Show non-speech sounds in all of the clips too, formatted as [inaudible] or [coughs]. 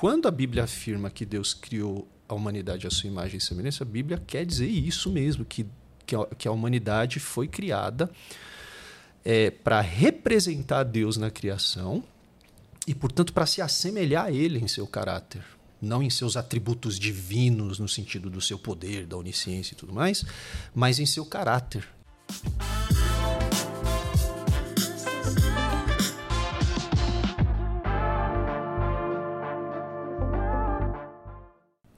quando a Bíblia afirma que Deus criou a humanidade à sua imagem e semelhança, a Bíblia quer dizer isso mesmo, que, que, a, que a humanidade foi criada é, para representar Deus na criação e, portanto, para se assemelhar a Ele em seu caráter. Não em seus atributos divinos, no sentido do seu poder, da onisciência e tudo mais, mas em seu caráter.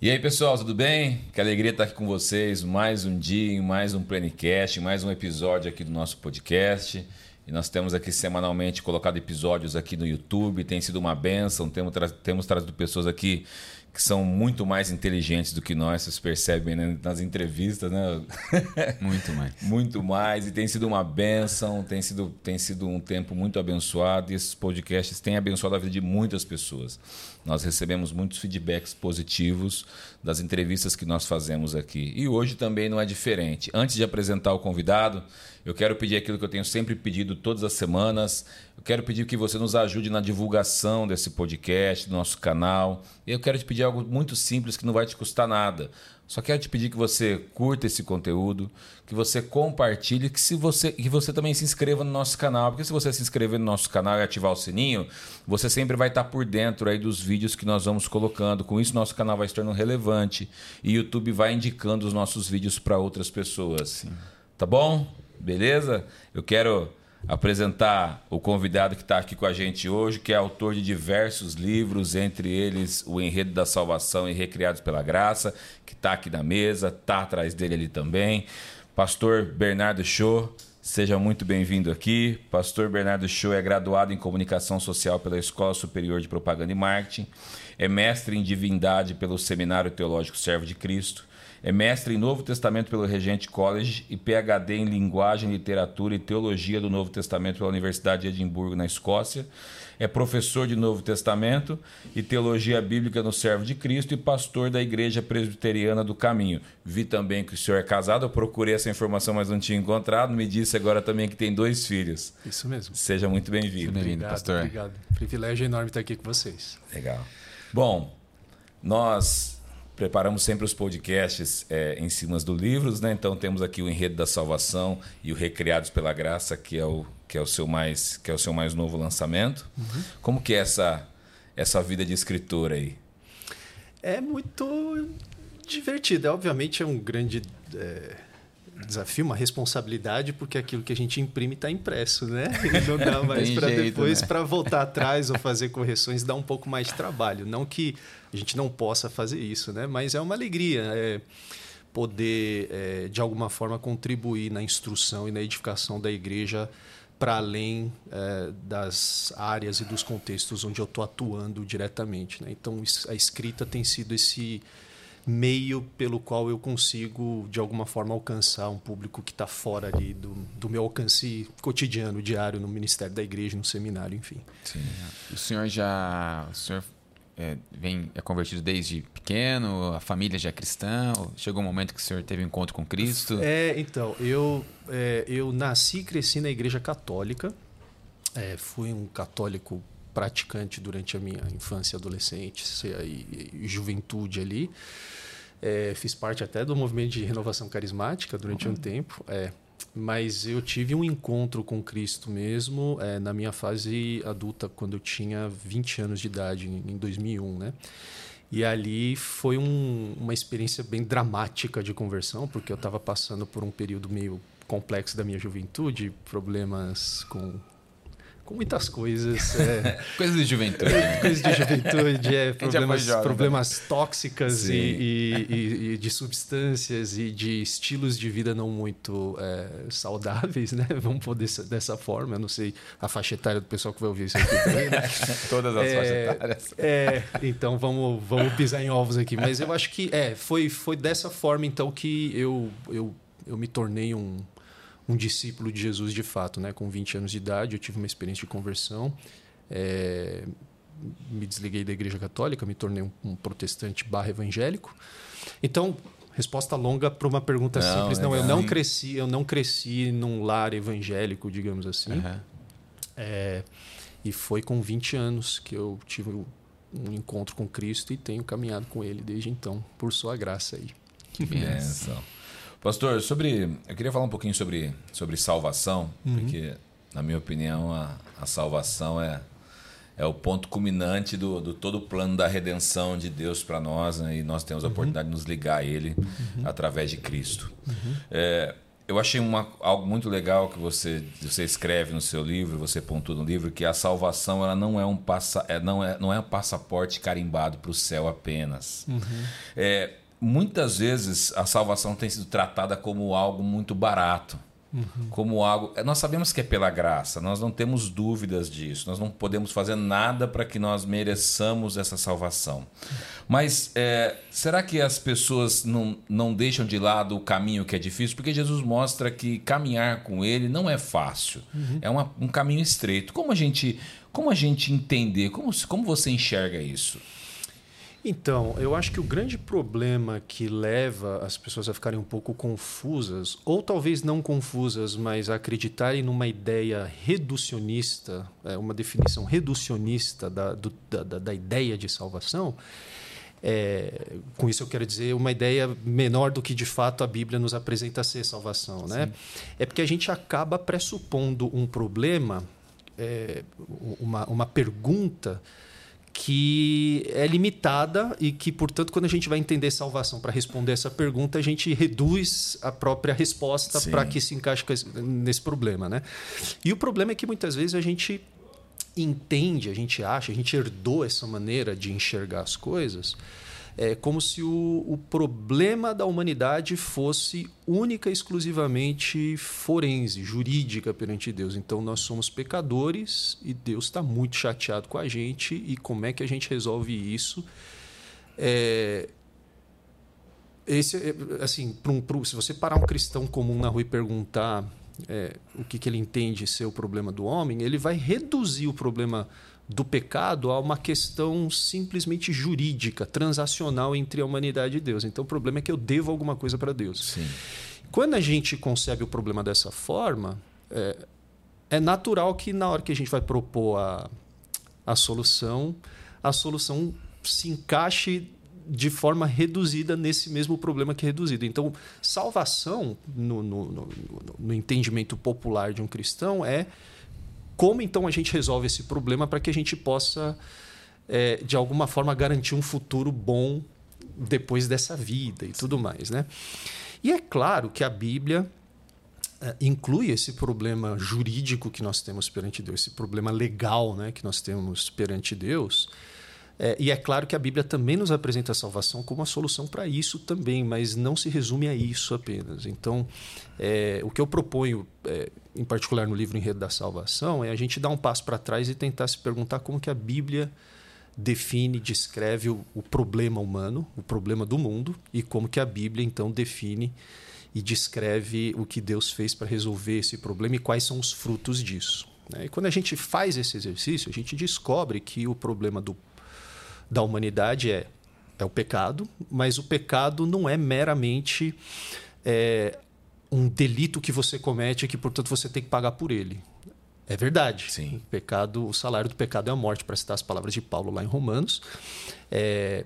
E aí, pessoal, tudo bem? Que alegria estar aqui com vocês. Mais um dia, mais um Plenicast, mais um episódio aqui do nosso podcast. E nós temos aqui semanalmente colocado episódios aqui no YouTube. Tem sido uma benção. Temos, tra temos trazido pessoas aqui que são muito mais inteligentes do que nós, vocês percebem né? nas entrevistas, né? [laughs] Muito mais. muito mais. E tem sido uma benção, tem sido, tem sido um tempo muito abençoado. E esses podcasts têm abençoado a vida de muitas pessoas. Nós recebemos muitos feedbacks positivos das entrevistas que nós fazemos aqui. E hoje também não é diferente. Antes de apresentar o convidado, eu quero pedir aquilo que eu tenho sempre pedido todas as semanas. Eu quero pedir que você nos ajude na divulgação desse podcast, do nosso canal. E eu quero te pedir algo muito simples que não vai te custar nada. Só quero te pedir que você curta esse conteúdo, que você compartilhe, que se você que você também se inscreva no nosso canal, porque se você se inscrever no nosso canal e ativar o sininho, você sempre vai estar por dentro aí dos vídeos que nós vamos colocando. Com isso nosso canal vai se tornando relevante e o YouTube vai indicando os nossos vídeos para outras pessoas. Sim. Tá bom? Beleza? Eu quero apresentar o convidado que está aqui com a gente hoje, que é autor de diversos livros, entre eles O Enredo da Salvação e Recriados pela Graça, que está aqui na mesa, está atrás dele ali também. Pastor Bernardo Show, seja muito bem-vindo aqui. Pastor Bernardo Show é graduado em Comunicação Social pela Escola Superior de Propaganda e Marketing, é mestre em Divindade pelo Seminário Teológico Servo de Cristo, é mestre em Novo Testamento pelo Regente College e PhD em Linguagem, Literatura e Teologia do Novo Testamento pela Universidade de Edimburgo, na Escócia. É professor de Novo Testamento e Teologia Bíblica no Servo de Cristo e pastor da Igreja Presbiteriana do Caminho. Vi também que o senhor é casado, eu procurei essa informação, mas não tinha encontrado. Me disse agora também que tem dois filhos. Isso mesmo. Seja muito bem-vindo. Bem-vindo, pastor. Obrigado. Privilégio enorme estar aqui com vocês. Legal. Bom, nós preparamos sempre os podcasts é, em cima dos livros, né? Então temos aqui o Enredo da Salvação e o Recriados pela Graça, que é o que é o seu mais que é o seu mais novo lançamento. Uhum. Como que é essa essa vida de escritor aí? É muito divertido. É, obviamente é um grande é, desafio, uma responsabilidade, porque aquilo que a gente imprime está impresso, né? [laughs] E não dá mais para depois né? para voltar atrás ou fazer correções dá um pouco mais de trabalho. Não que a gente não possa fazer isso, né? Mas é uma alegria é, poder, é, de alguma forma, contribuir na instrução e na edificação da igreja para além é, das áreas e dos contextos onde eu estou atuando diretamente. Né? Então, a escrita tem sido esse meio pelo qual eu consigo, de alguma forma, alcançar um público que está fora ali do, do meu alcance cotidiano, diário, no ministério da igreja, no seminário, enfim. Sim. O senhor já. O senhor é, vem é convertido desde pequeno, a família já é cristã? Chegou um momento que o senhor teve um encontro com Cristo? É, então, eu, é, eu nasci e cresci na igreja católica. É, fui um católico praticante durante a minha infância, adolescência e, e juventude ali. É, fiz parte até do movimento de renovação carismática durante uhum. um tempo. É, mas eu tive um encontro com Cristo mesmo é, na minha fase adulta, quando eu tinha 20 anos de idade, em 2001, né? E ali foi um, uma experiência bem dramática de conversão, porque eu estava passando por um período meio complexo da minha juventude, problemas com com muitas coisas. É, [laughs] coisas de juventude. É, coisas de juventude, é, problemas, jovem, problemas né? tóxicas e, [laughs] e, e, de substâncias e de estilos de vida não muito é, saudáveis, né? [laughs] Vamos pôr dessa, dessa forma. Eu não sei a faixa etária do pessoal que vai ouvir isso aqui também. Né? Todas as é, faixas etárias. É, então vamos, vamos pisar em ovos aqui. Mas eu acho que é, foi, foi dessa forma então que eu, eu, eu me tornei um um discípulo de Jesus de fato, né? Com 20 anos de idade, eu tive uma experiência de conversão. É, me desliguei da Igreja Católica, me tornei um, um protestante barra evangélico. Então, resposta longa para uma pergunta não, simples. Não, eu não cresci, eu não cresci num lar evangélico, digamos assim. Uhum. É, e foi com 20 anos que eu tive um encontro com Cristo e tenho caminhado com Ele desde então, por Sua graça aí. Que bênção. Pastor, sobre, eu queria falar um pouquinho sobre, sobre salvação, uhum. porque, na minha opinião, a, a salvação é, é o ponto culminante do, do todo o plano da redenção de Deus para nós, né? e nós temos a uhum. oportunidade de nos ligar a Ele uhum. através de Cristo. Uhum. É, eu achei uma, algo muito legal que você, você escreve no seu livro, você pontua no livro, que a salvação ela não é um passa, é, não é, não é um passaporte carimbado para o céu apenas. Uhum. É, muitas vezes a salvação tem sido tratada como algo muito barato. Uhum. Como algo. Nós sabemos que é pela graça, nós não temos dúvidas disso, nós não podemos fazer nada para que nós mereçamos essa salvação. Mas é, será que as pessoas não, não deixam de lado o caminho que é difícil? Porque Jesus mostra que caminhar com Ele não é fácil, uhum. é uma, um caminho estreito. Como a gente, como a gente entender? Como, como você enxerga isso? Então, eu acho que o grande problema que leva as pessoas a ficarem um pouco confusas, ou talvez não confusas, mas a acreditarem numa ideia reducionista, é, uma definição reducionista da, do, da, da ideia de salvação, é, com isso eu quero dizer uma ideia menor do que de fato a Bíblia nos apresenta ser salvação, né? É porque a gente acaba pressupondo um problema, é, uma, uma pergunta que é limitada e que, portanto, quando a gente vai entender salvação para responder essa pergunta, a gente reduz a própria resposta para que se encaixe nesse problema. Né? E o problema é que muitas vezes a gente entende, a gente acha, a gente herdou essa maneira de enxergar as coisas é como se o, o problema da humanidade fosse única e exclusivamente forense, jurídica perante Deus. Então nós somos pecadores e Deus está muito chateado com a gente. E como é que a gente resolve isso? É, esse, é, assim, pro, pro, se você parar um cristão comum na rua e perguntar é, o que, que ele entende ser o problema do homem, ele vai reduzir o problema do pecado a uma questão simplesmente jurídica, transacional entre a humanidade e Deus. Então o problema é que eu devo alguma coisa para Deus. Sim. Quando a gente concebe o problema dessa forma, é, é, natural que na hora que a gente vai propor a, a solução, a solução se encaixe de forma reduzida nesse mesmo problema que é reduzido. Então, salvação, no, no, no, no entendimento popular de um cristão, é como então a gente resolve esse problema para que a gente possa, é, de alguma forma, garantir um futuro bom depois dessa vida e tudo mais. Né? E é claro que a Bíblia é, inclui esse problema jurídico que nós temos perante Deus, esse problema legal né, que nós temos perante Deus. É, e é claro que a Bíblia também nos apresenta a salvação como uma solução para isso também, mas não se resume a isso apenas. Então, é, o que eu proponho, é, em particular no livro Enredo da Salvação, é a gente dar um passo para trás e tentar se perguntar como que a Bíblia define, descreve o, o problema humano, o problema do mundo, e como que a Bíblia então define e descreve o que Deus fez para resolver esse problema e quais são os frutos disso. Né? E quando a gente faz esse exercício, a gente descobre que o problema do da humanidade é, é o pecado, mas o pecado não é meramente é, um delito que você comete e que, portanto, você tem que pagar por ele. É verdade. Sim. O pecado, o salário do pecado é a morte, para citar as palavras de Paulo lá em Romanos. É,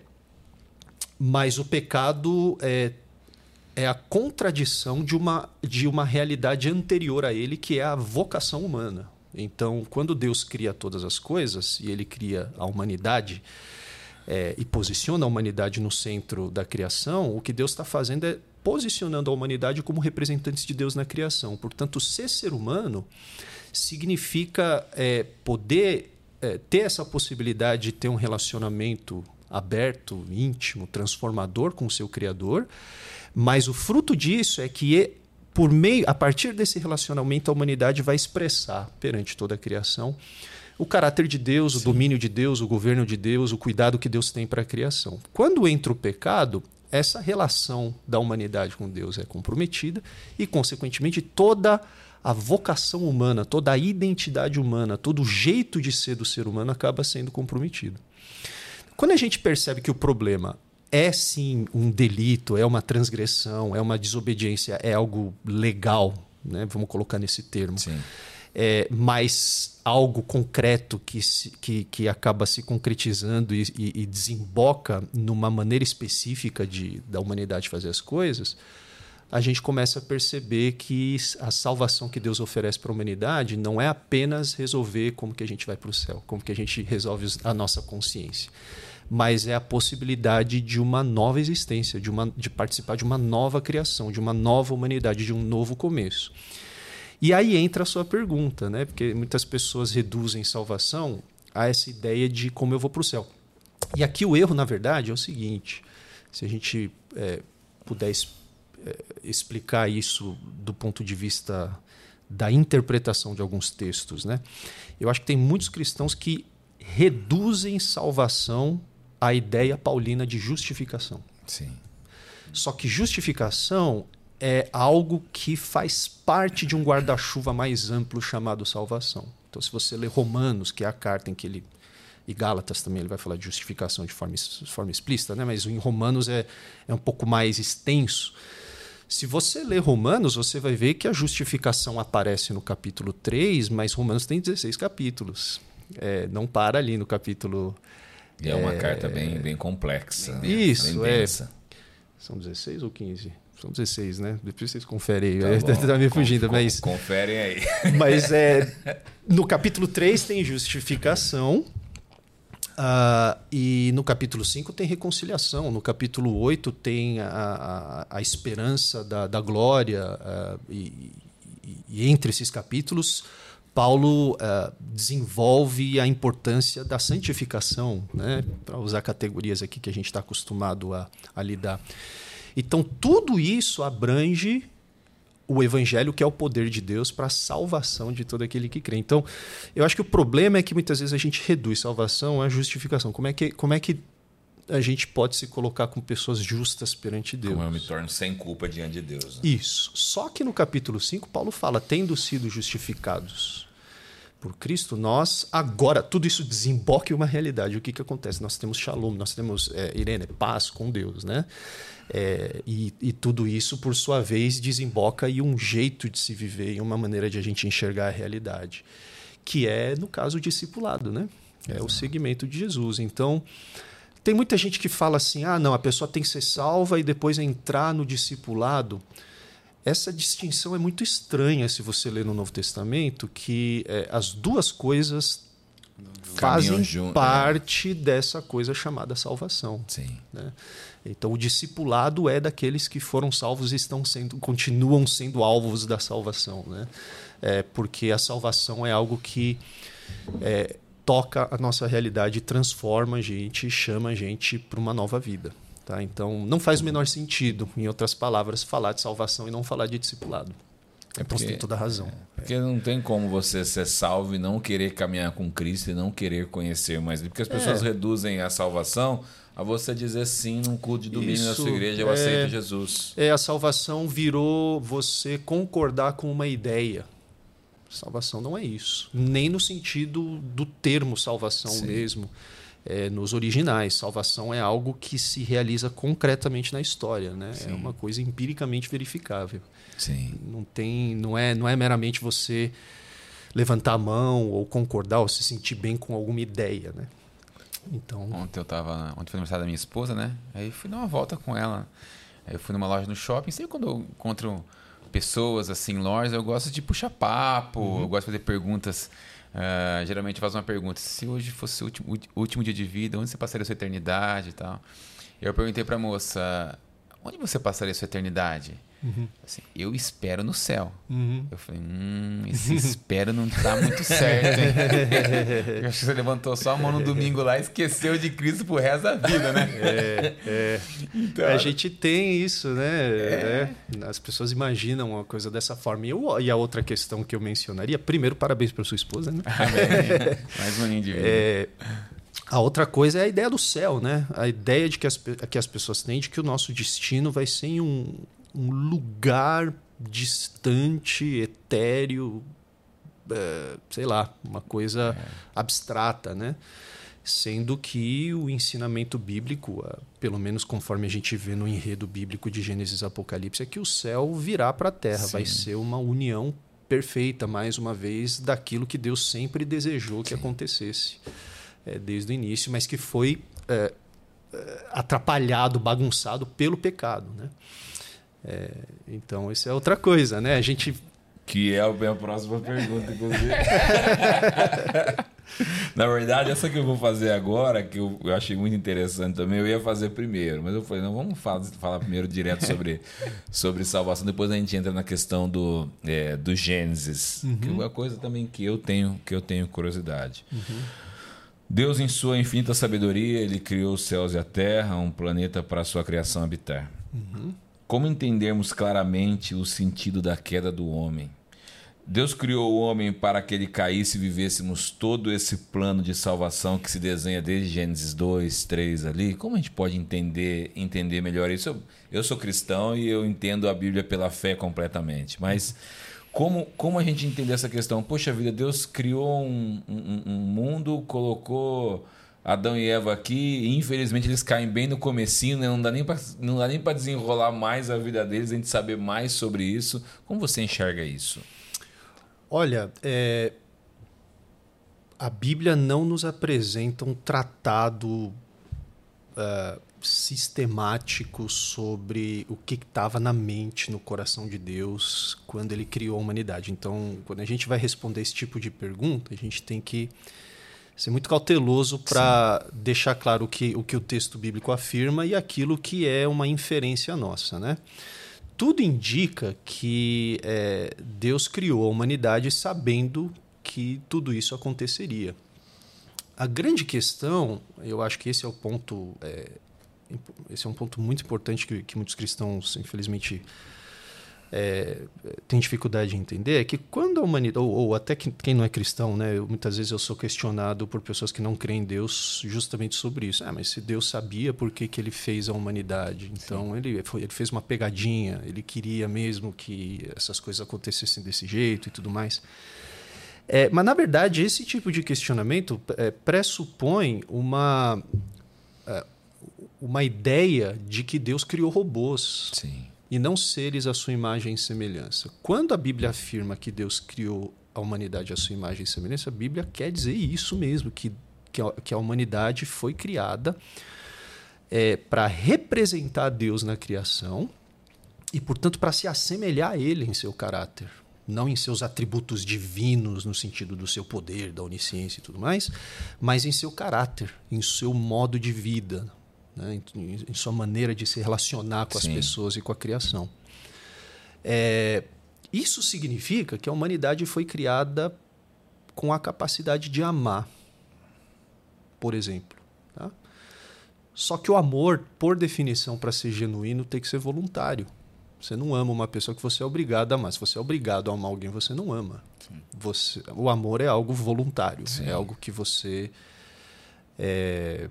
mas o pecado é, é a contradição de uma, de uma realidade anterior a ele, que é a vocação humana. Então, quando Deus cria todas as coisas e ele cria a humanidade, é, e posiciona a humanidade no centro da criação, o que Deus está fazendo é posicionando a humanidade como representantes de Deus na criação. Portanto, ser ser humano significa é, poder é, ter essa possibilidade de ter um relacionamento aberto, íntimo, transformador com o seu Criador, mas o fruto disso é que por meio, a partir desse relacionamento, a humanidade vai expressar perante toda a criação o caráter de Deus, Sim. o domínio de Deus, o governo de Deus, o cuidado que Deus tem para a criação. Quando entra o pecado, essa relação da humanidade com Deus é comprometida e, consequentemente, toda a vocação humana, toda a identidade humana, todo o jeito de ser do ser humano acaba sendo comprometido. Quando a gente percebe que o problema é sim um delito, é uma transgressão, é uma desobediência, é algo legal, né? vamos colocar nesse termo. Sim é, mas algo concreto que, se, que, que acaba se concretizando e, e, e, desemboca numa maneira específica de, da humanidade fazer as coisas, a gente começa a perceber que a salvação que Deus oferece para a humanidade não é apenas resolver como que a gente vai para o céu, como que a gente resolve a nossa consciência, mas é a possibilidade de uma nova existência, de, uma, de participar de uma nova criação, de uma nova humanidade, de um novo começo. E aí entra a sua pergunta, né? Porque muitas pessoas reduzem salvação a essa ideia de como eu vou para o céu. E aqui o erro, na verdade, é o seguinte: se a gente é, puder é, explicar isso do ponto de vista da interpretação de alguns textos, né? Eu acho que tem muitos cristãos que reduzem salvação à ideia paulina de justificação. Sim. Só que justificação é algo que faz parte de um guarda-chuva mais amplo chamado salvação. Então, se você ler Romanos, que é a carta em que ele. E Gálatas também ele vai falar de justificação de forma, de forma explícita, né? mas em Romanos é, é um pouco mais extenso. Se você ler Romanos, você vai ver que a justificação aparece no capítulo 3, mas Romanos tem 16 capítulos. É, não para ali no capítulo. E é uma é, carta bem, bem complexa. Isso, bem é. São 16 ou 15? São 16, né? Depois vocês conferem aí. Tá, [laughs] tá me fugindo, mas. Conferem aí. [laughs] Mas é. No capítulo 3 tem justificação. Uh, e no capítulo 5 tem reconciliação. No capítulo 8 tem a, a, a esperança da, da glória. Uh, e, e, e, entre esses capítulos, Paulo uh, desenvolve a importância da santificação, né? para usar categorias aqui que a gente está acostumado a, a lidar. Então, tudo isso abrange o evangelho, que é o poder de Deus para a salvação de todo aquele que crê. Então, eu acho que o problema é que muitas vezes a gente reduz salvação à justificação. Como é que, como é que a gente pode se colocar com pessoas justas perante Deus? Como eu me torno sem culpa diante de Deus. Né? Isso. Só que no capítulo 5, Paulo fala: tendo sido justificados por Cristo, nós agora, tudo isso desemboca em uma realidade. O que, que acontece? Nós temos shalom, nós temos, é, Irene, paz com Deus, né? É, e, e, tudo isso, por sua vez, desemboca em um jeito de se viver, em uma maneira de a gente enxergar a realidade, que é, no caso, o discipulado, né? É o segmento de Jesus. Então, tem muita gente que fala assim: ah, não, a pessoa tem que ser salva e depois entrar no discipulado. Essa distinção é muito estranha se você ler no Novo Testamento, que é, as duas coisas fazem junto, é. parte é. dessa coisa chamada salvação. Sim. Né? Então o discipulado é daqueles que foram salvos e estão sendo, continuam sendo alvos da salvação, né? É, porque a salvação é algo que é, toca a nossa realidade, transforma a gente, chama a gente para uma nova vida. Tá? Então não faz o menor sentido, em outras palavras, falar de salvação e não falar de discipulado. É porque tem toda a razão. É, porque não tem como você ser salvo e não querer caminhar com Cristo e não querer conhecer mais. Porque as pessoas é. reduzem a salvação a você dizer sim num culto de domingo Isso, na sua igreja, eu é, aceito Jesus. É, a salvação virou você concordar com uma ideia. Salvação não é isso. Nem no sentido do termo salvação sim. mesmo. É, nos originais. Salvação é algo que se realiza concretamente na história, né? É uma coisa empiricamente verificável. Sim. Não tem, não é, não é meramente você levantar a mão ou concordar ou se sentir bem com alguma ideia, né? Então. Ontem eu tava. Ontem foi aniversário da minha esposa, né? Aí fui dar uma volta com ela. Aí eu fui numa loja no shopping. Sempre quando eu encontro pessoas assim lojas, eu gosto de puxar papo, uhum. eu gosto de fazer perguntas. Uh, geralmente faço uma pergunta: se hoje fosse o último, último dia de vida, onde você passaria a sua eternidade e tal? Eu perguntei pra moça: onde você passaria sua eternidade? Uhum. Assim, eu espero no céu. Uhum. Eu falei, hum, esse espero não tá muito [laughs] certo, hein? [laughs] eu acho que você levantou só a mão no domingo lá e esqueceu de Cristo pro resto da vida, né? É, é. [laughs] Então, a gente tem isso, né? É. É. As pessoas imaginam uma coisa dessa forma. E, eu, e a outra questão que eu mencionaria, primeiro, parabéns para sua esposa, né? Amém. Mais um de vida. A outra coisa é a ideia do céu, né? A ideia de que as, que as pessoas têm de que o nosso destino vai ser em um, um lugar distante, etéreo, é, sei lá, uma coisa é. abstrata, né? Sendo que o ensinamento bíblico, pelo menos conforme a gente vê no enredo bíblico de Gênesis e Apocalipse, é que o céu virá para a terra, Sim. vai ser uma união perfeita, mais uma vez, daquilo que Deus sempre desejou que Sim. acontecesse é, desde o início, mas que foi é, é atrapalhado, bagunçado pelo pecado. Né? É, então, isso é outra coisa. Né? A gente que é a minha próxima pergunta, inclusive. [laughs] Na verdade, essa que eu vou fazer agora, que eu, eu, achei muito interessante também, eu ia fazer primeiro, mas eu falei, não, vamos falar, falar primeiro direto sobre, [laughs] sobre salvação, depois a gente entra na questão do, é, do Gênesis, uhum. que é uma coisa também que eu tenho, que eu tenho curiosidade. Uhum. Deus, em sua infinita sabedoria, ele criou os céus e a terra, um planeta para a sua criação habitar. Uhum. Como entendermos claramente o sentido da queda do homem? Deus criou o homem para que ele caísse e vivêssemos todo esse plano de salvação que se desenha desde Gênesis 2, 3 ali. Como a gente pode entender, entender melhor isso? Eu, eu sou cristão e eu entendo a Bíblia pela fé completamente, mas como, como a gente entender essa questão? Poxa vida, Deus criou um, um, um mundo, colocou Adão e Eva aqui, e infelizmente eles caem bem no comecinho, né? não dá nem para desenrolar mais a vida deles, a gente saber mais sobre isso. Como você enxerga isso? Olha, é... a Bíblia não nos apresenta um tratado uh, sistemático sobre o que estava na mente, no coração de Deus quando ele criou a humanidade. Então, quando a gente vai responder esse tipo de pergunta, a gente tem que ser muito cauteloso para deixar claro o que, o que o texto bíblico afirma e aquilo que é uma inferência nossa. Né? Tudo indica que é, Deus criou a humanidade sabendo que tudo isso aconteceria. A grande questão, eu acho que esse é o ponto, é, esse é um ponto muito importante que, que muitos cristãos, infelizmente, é, tem dificuldade de entender é que quando a humanidade, ou, ou até que, quem não é cristão, né, eu, muitas vezes eu sou questionado por pessoas que não creem em Deus justamente sobre isso. Ah, mas se Deus sabia por que, que ele fez a humanidade, então ele, foi, ele fez uma pegadinha, ele queria mesmo que essas coisas acontecessem desse jeito e tudo mais. É, mas, na verdade, esse tipo de questionamento é, pressupõe uma, é, uma ideia de que Deus criou robôs. Sim e não seres a sua imagem e semelhança. Quando a Bíblia afirma que Deus criou a humanidade à sua imagem e semelhança, a Bíblia quer dizer isso mesmo, que, que, a, que a humanidade foi criada é, para representar Deus na criação e, portanto, para se assemelhar a Ele em seu caráter. Não em seus atributos divinos, no sentido do seu poder, da onisciência e tudo mais, mas em seu caráter, em seu modo de vida, né, em, em, sua maneira de se relacionar com Sim. as pessoas e com a criação. É, isso significa que a humanidade foi criada com a capacidade de amar, por exemplo. Tá? Só que o amor, por definição, para ser genuíno, tem que ser voluntário. Você não ama uma pessoa que você é obrigado a amar. Se você é obrigado a amar alguém, você não ama. Você, o amor é algo voluntário. Sim. É algo que você é,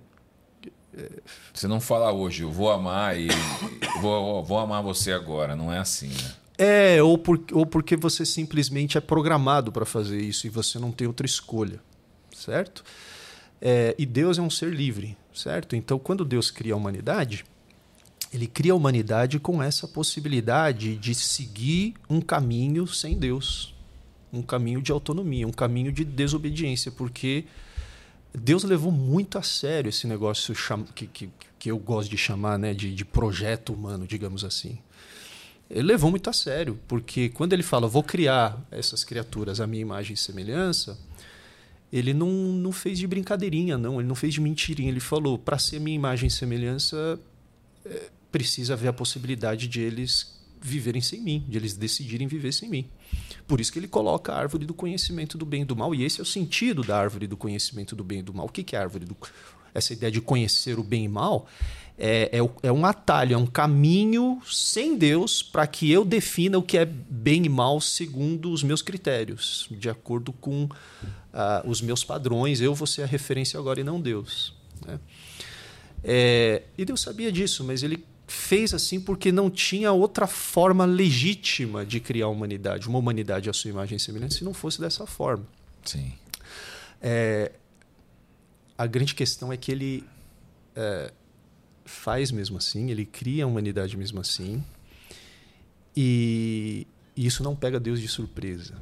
você não fala hoje, eu vou amar e [coughs] vou, vou amar você agora, não é assim, né? É, ou, por, ou porque você simplesmente é programado para fazer isso e você não tem outra escolha, certo? É, e Deus é um ser livre, certo? Então, quando Deus cria a humanidade, ele cria a humanidade com essa possibilidade de seguir um caminho sem Deus, um caminho de autonomia, um caminho de desobediência, porque Deus levou muito a sério esse negócio que, que, que eu gosto de chamar né, de, de projeto humano, digamos assim. Ele levou muito a sério, porque quando ele fala, vou criar essas criaturas à minha imagem e semelhança, ele não, não fez de brincadeirinha, não, ele não fez de mentirinha. Ele falou, para ser minha imagem e semelhança, é, precisa haver a possibilidade de eles viverem sem mim, de eles decidirem viver sem mim. Por isso que ele coloca a árvore do conhecimento do bem e do mal, e esse é o sentido da árvore do conhecimento do bem e do mal. O que é a árvore do essa ideia de conhecer o bem e mal é, é, é um atalho, é um caminho sem Deus para que eu defina o que é bem e mal segundo os meus critérios, de acordo com uh, os meus padrões. Eu vou ser a referência agora e não Deus. Né? É, e Deus sabia disso, mas ele fez assim porque não tinha outra forma legítima de criar a humanidade, uma humanidade à sua imagem e semelhança, se não fosse dessa forma. Sim. É, a grande questão é que ele é, faz mesmo assim, ele cria a humanidade mesmo assim, e isso não pega Deus de surpresa,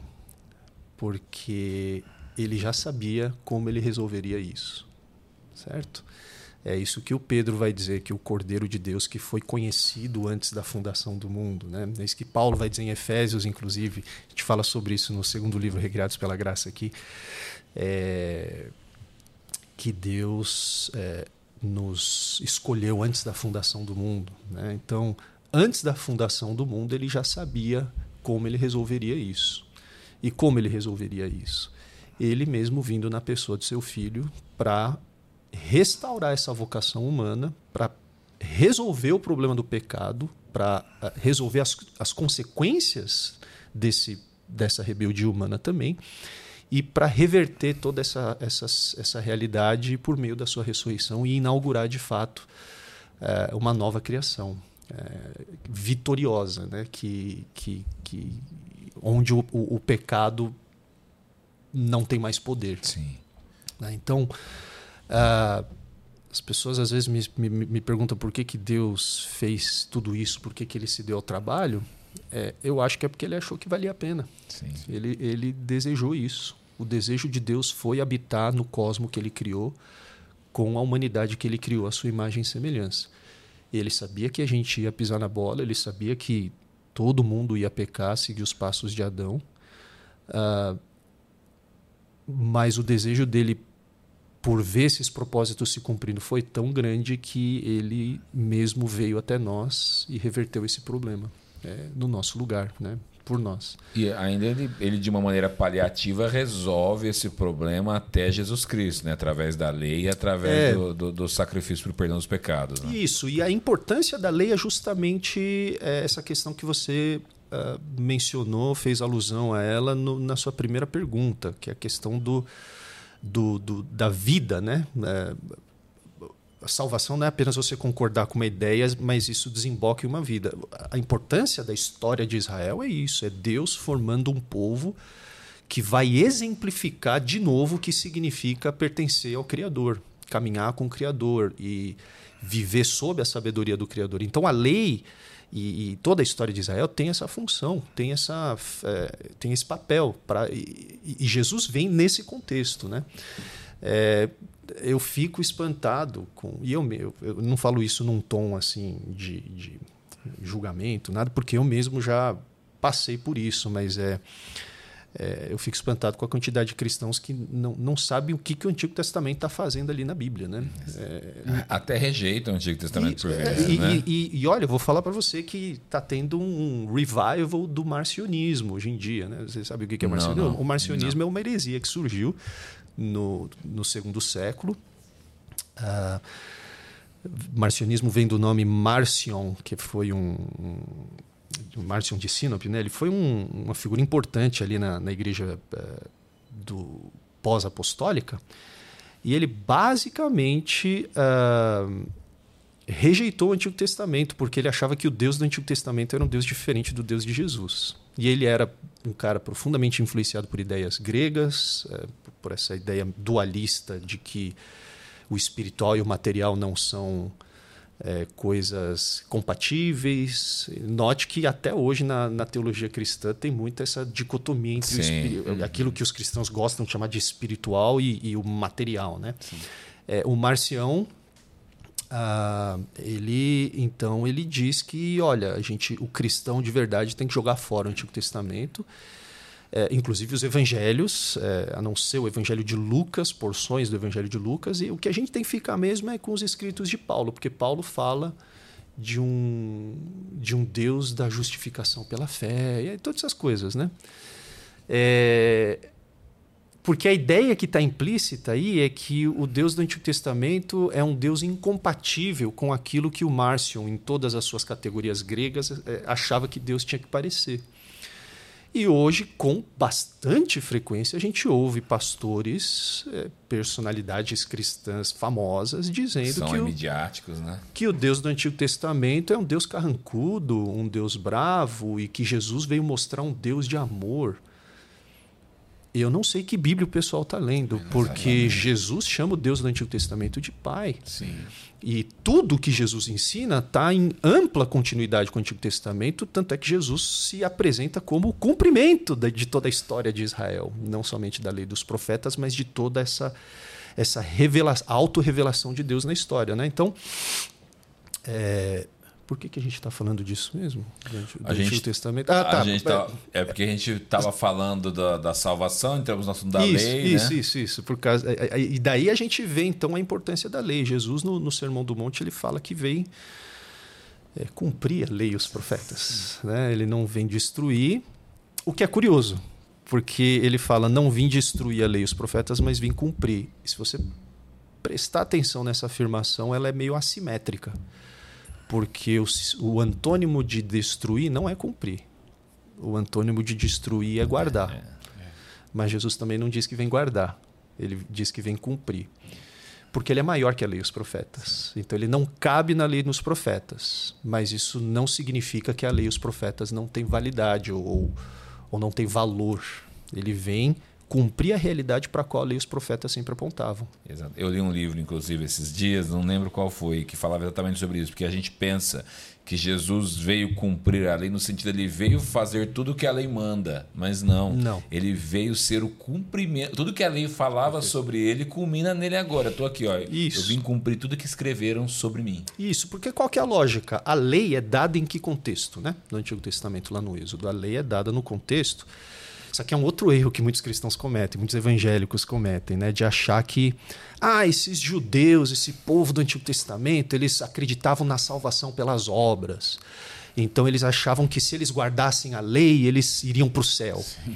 porque ele já sabia como ele resolveria isso, certo? É isso que o Pedro vai dizer, que o Cordeiro de Deus que foi conhecido antes da fundação do mundo. Né? É isso que Paulo vai dizer em Efésios, inclusive. A gente fala sobre isso no segundo livro, Recriados pela Graça, aqui. É, que Deus é, nos escolheu antes da fundação do mundo. Né? Então, antes da fundação do mundo, ele já sabia como ele resolveria isso. E como ele resolveria isso? Ele mesmo vindo na pessoa de seu filho para restaurar essa vocação humana, para resolver o problema do pecado, para eh, resolver as, as consequências desse, dessa rebeldia humana também, e para reverter toda essa, essa, essa realidade por meio da sua ressurreição e inaugurar de fato é, uma nova criação é, vitoriosa, né? que, que, que, onde o, o, o pecado não tem mais poder. Sim. Né? Então, uh, as pessoas às vezes me, me, me, perguntam por que, que Deus fez tudo isso, por que, que ele se deu ao trabalho. É, eu acho que é porque ele achou que valia a pena. Sim. Ele, ele desejou isso. O desejo de Deus foi habitar no cosmo que ele criou, com a humanidade que ele criou, a sua imagem e semelhança. Ele sabia que a gente ia pisar na bola, ele sabia que todo mundo ia pecar, seguir os passos de Adão. Uh, mas o desejo dele por ver esses propósitos se cumprindo foi tão grande que ele mesmo veio até nós e reverteu esse problema é, no nosso lugar, né? por nós. E ainda ele, ele, de uma maneira paliativa, resolve esse problema até Jesus Cristo, né? através da lei e através é, do, do, do, sacrifício para o perdão dos pecados. Né? Isso, e a importância da lei é justamente é, essa questão que você uh, mencionou, fez alusão a ela no, na sua primeira pergunta, que é a questão do, do, do da vida, né? É, a salvação não é apenas você concordar com uma ideia, mas isso desemboca em uma vida. A importância da história de Israel é isso: é Deus formando um povo que vai exemplificar de novo o que significa pertencer ao Criador, caminhar com o Criador e viver sob a sabedoria do Criador. Então a lei e, e, toda a história de Israel tem essa função, tem, essa, é, tem esse papel. Pra, e, e, Jesus vem nesse contexto. Né? É, eu fico espantado com. E eu, eu, eu, não falo isso num tom assim de, de julgamento, nada, porque eu mesmo já passei por isso, mas é é, eu fico espantado com a quantidade de cristãos que não, não sabem o que, que o Antigo Testamento está fazendo ali na Bíblia. Né? É, Até rejeitam o Antigo Testamento e, por é, vezes. E, né? e, e, olha, eu vou falar para você que está tendo um revival do marcionismo hoje em dia. Né? Você sabe o que é marcionismo? Não, não, o marcionismo não. é uma heresia que surgiu no, no segundo século. Uh, marcionismo vem do nome Marcion, que foi um, um Marcion de Sinop, né? ele foi um, uma figura importante ali na, na igreja uh, do pós-apostólica, e ele basicamente uh, rejeitou o Antigo Testamento, porque ele achava que o Deus do Antigo Testamento era um Deus diferente do Deus de Jesus. E ele era um cara profundamente influenciado por ideias gregas, uh, por essa ideia dualista de que o espiritual e o material não são é, coisas compatíveis. Note que até hoje na, na, teologia cristã tem muito essa dicotomia entre o, aquilo que os cristãos gostam de chamar de espiritual e, e o material. Né? É, o Marcião, ah, ele então ele diz que olha a gente o cristão de verdade tem que jogar fora o Antigo Testamento é, inclusive os evangelhos, é, a não ser o evangelho de Lucas, porções do evangelho de Lucas, e o que a gente tem que ficar mesmo é com os escritos de Paulo, porque Paulo fala de um, de um Deus da justificação pela fé, e todas essas coisas, né? É, porque a ideia que está implícita aí é que o Deus do Antigo Testamento é um Deus incompatível com aquilo que o Marcion, em todas as suas categorias gregas, é, achava que Deus tinha que parecer. E hoje, com bastante frequência, a gente ouve pastores, é, personalidades cristãs famosas, dizendo São que o, né? que o Deus do Antigo Testamento é um Deus carrancudo, um Deus bravo, e que Jesus veio mostrar um Deus de amor. Eu não sei que Bíblia o pessoal está lendo, porque Jesus chama o Deus do Antigo Testamento de Pai. Sim. E tudo que Jesus ensina está em ampla continuidade com o Antigo Testamento, tanto é que Jesus se apresenta como o cumprimento de toda a história de Israel, não somente da lei dos profetas, mas de toda essa essa revelação, auto-revelação de Deus na história. Né? Então, é, por que, que a gente está falando disso mesmo? Do a gente, Testamento. Ah, tá. tá. é porque a gente estava falando da, da, salvação, entramos no assunto da isso, lei. Isso, né? isso, isso. Por causa, é, é, e daí a gente vê então a importância da lei. Jesus, no, no Sermão do Monte, ele fala que vem é, cumprir a lei e os profetas. Né? Ele não vem destruir, o que é curioso, porque ele fala: não vim destruir a lei e os profetas, mas vim cumprir. E se você prestar atenção nessa afirmação, ela é meio assimétrica porque o, o antônimo de destruir não é cumprir. O antônimo de destruir é guardar. É, é. Mas Jesus também não diz que vem guardar. Ele diz que vem cumprir. Porque ele é maior que a lei e os profetas. Então ele não cabe na lei e nos profetas. Mas isso não significa que a lei e os profetas não têm validade ou, ou não têm valor. Ele vem cumprir a realidade para a qual a lei e os profetas sempre apontavam. Exato. Eu li um livro, inclusive, esses dias, não lembro qual foi, que falava exatamente sobre isso, porque a gente pensa que Jesus veio cumprir a lei no sentido ele veio fazer tudo que a lei manda, mas não. Não. Ele veio ser o cumprimento. Tudo que a lei falava sobre ele culmina nele agora. Estou aqui, ó. Isso. Eu vim cumprir tudo que escreveram sobre mim. Isso, porque qual que é a lógica? A lei é dada em que contexto, né? No Antigo Testamento, lá no Êxodo, a lei é dada no contexto isso aqui é um outro erro que muitos cristãos cometem, muitos evangélicos cometem, né? De achar que, ah, esses judeus, esse povo do Antigo Testamento, eles acreditavam na salvação pelas obras. Então eles achavam que se eles guardassem a lei, eles iriam para o céu. Sim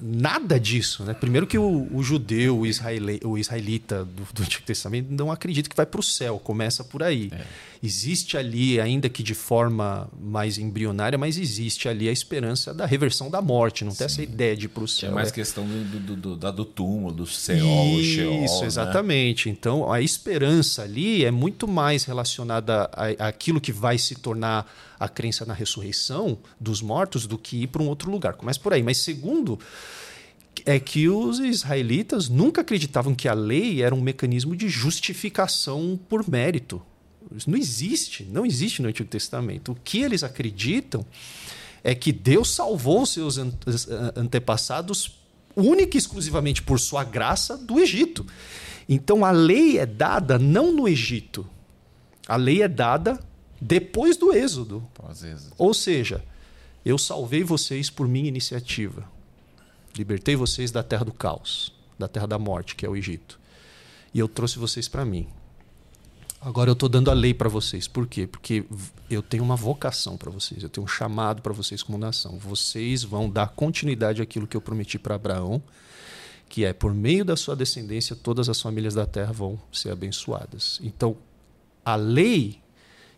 nada disso. Né? Primeiro que o, o judeu, o, israeli, o israelita do, do, Antigo Testamento não acredita que vai para o céu, começa por aí. É. Existe ali, ainda que de forma mais embrionária, mas existe ali a esperança da reversão da morte, não Sim. tem essa ideia de ir para o céu. É mais é. questão do, do, do, do túmulo, do Seol, Isso, né? exatamente. Né? Então a esperança ali é muito mais relacionada àquilo que vai se tornar a crença na ressurreição dos mortos do que ir para um outro lugar. Começa por aí. Mas segundo, é que os israelitas nunca acreditavam que a lei era um mecanismo de justificação por mérito. Isso não existe, não existe no Antigo Testamento. O que eles acreditam é que Deus salvou seus antepassados única e exclusivamente por sua graça do Egito. Então a lei é dada não no Egito. A lei é dada depois do êxodo. Pós-êxodo. Ou seja, eu salvei vocês por minha iniciativa. Libertei vocês da terra do caos, da terra da morte, que é o Egito. E eu trouxe vocês para mim. Agora eu estou dando a lei para vocês. Por quê? Porque eu tenho uma vocação para vocês, eu tenho um chamado para vocês como nação. Vocês vão dar continuidade àquilo que eu prometi para Abraão, que é por meio da sua descendência todas as famílias da terra vão ser abençoadas. Então, a lei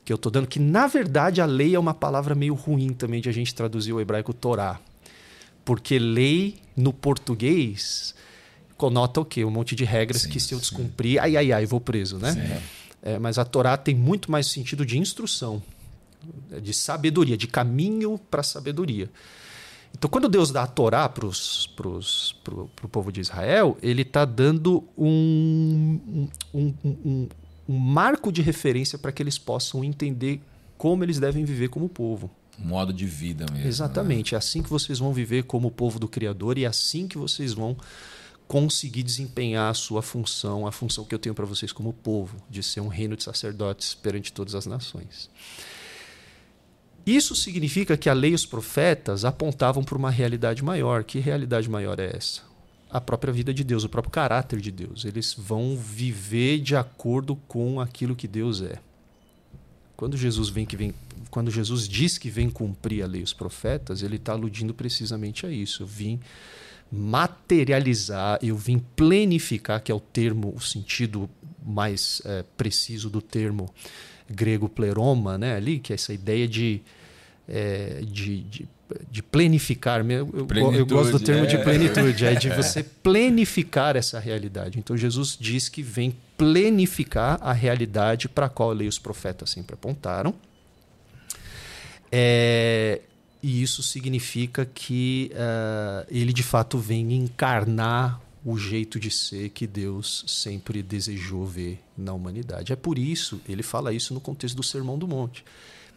que eu estou dando, que na verdade a lei é uma palavra meio ruim também de a gente traduzir o hebraico Torá. Porque lei no português conota o quê? Um monte de regras sim, que se eu descumprir, sim. ai, ai, ai, vou preso, né? É, mas a Torá tem muito mais sentido de instrução, de sabedoria, de caminho para sabedoria. Então, quando Deus dá a Torá para o povo de Israel, ele está dando um, um, um, um marco de referência para que eles possam entender como eles devem viver como povo. Modo de vida mesmo. Exatamente. Né? É assim que vocês vão viver como povo do Criador e é assim que vocês vão conseguir desempenhar a sua função, a função que eu tenho para vocês como povo, de ser um reino de sacerdotes perante todas as nações. Isso significa que a lei e os profetas apontavam para uma realidade maior. Que realidade maior é essa? A própria vida de Deus, o próprio caráter de Deus. Eles vão viver de acordo com aquilo que Deus é. Quando Jesus vem que vem, quando Jesus diz que vem cumprir a lei e os profetas, ele está aludindo precisamente a isso. Eu vim materializar, eu vim plenificar, que é o termo, o sentido mais é, preciso do termo grego pleroma, né? Ali que é essa ideia de, é, de, de de planificar. Eu, eu, gosto do termo é. de plenitude, é de [laughs] você planificar essa realidade. Então Jesus diz que vem planificar a realidade para a qual a lei e os profetas sempre apontaram. É, e isso significa que uh, ele de fato vem encarnar o jeito de ser que Deus sempre desejou ver na humanidade. É por isso, ele fala isso no contexto do Sermão do Monte.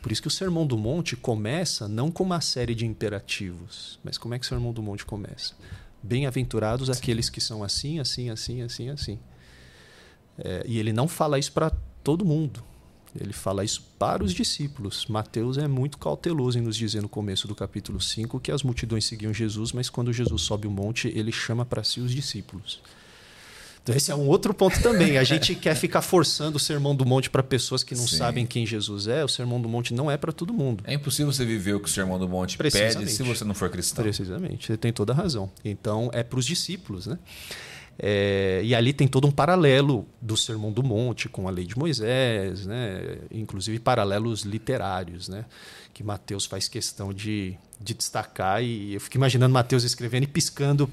Por isso que o Sermão do Monte começa não com uma série de imperativos, mas como é que o Sermão do Monte começa? Bem-aventurados aqueles que são assim, assim, assim, assim, assim. É, e ele não fala isso para todo mundo. Ele fala isso para os discípulos. Mateus é muito cauteloso em nos dizer no começo do capítulo 5 que as multidões seguiam Jesus, mas quando Jesus sobe o monte, ele chama para si os discípulos. Então, esse é um outro ponto também. A gente [laughs] quer ficar forçando o sermão do monte para pessoas que não Sim. sabem quem Jesus é. O sermão do monte não é para todo mundo. É impossível você viver o que o sermão do monte pede se você não for cristão. Precisamente. Você tem toda a razão. Então, é para os discípulos, né? É, e ali tem todo um paralelo do Sermão do Monte com a lei de Moisés, né? inclusive paralelos literários, né? que Mateus faz questão de, de destacar. E eu fico imaginando Mateus escrevendo e piscando,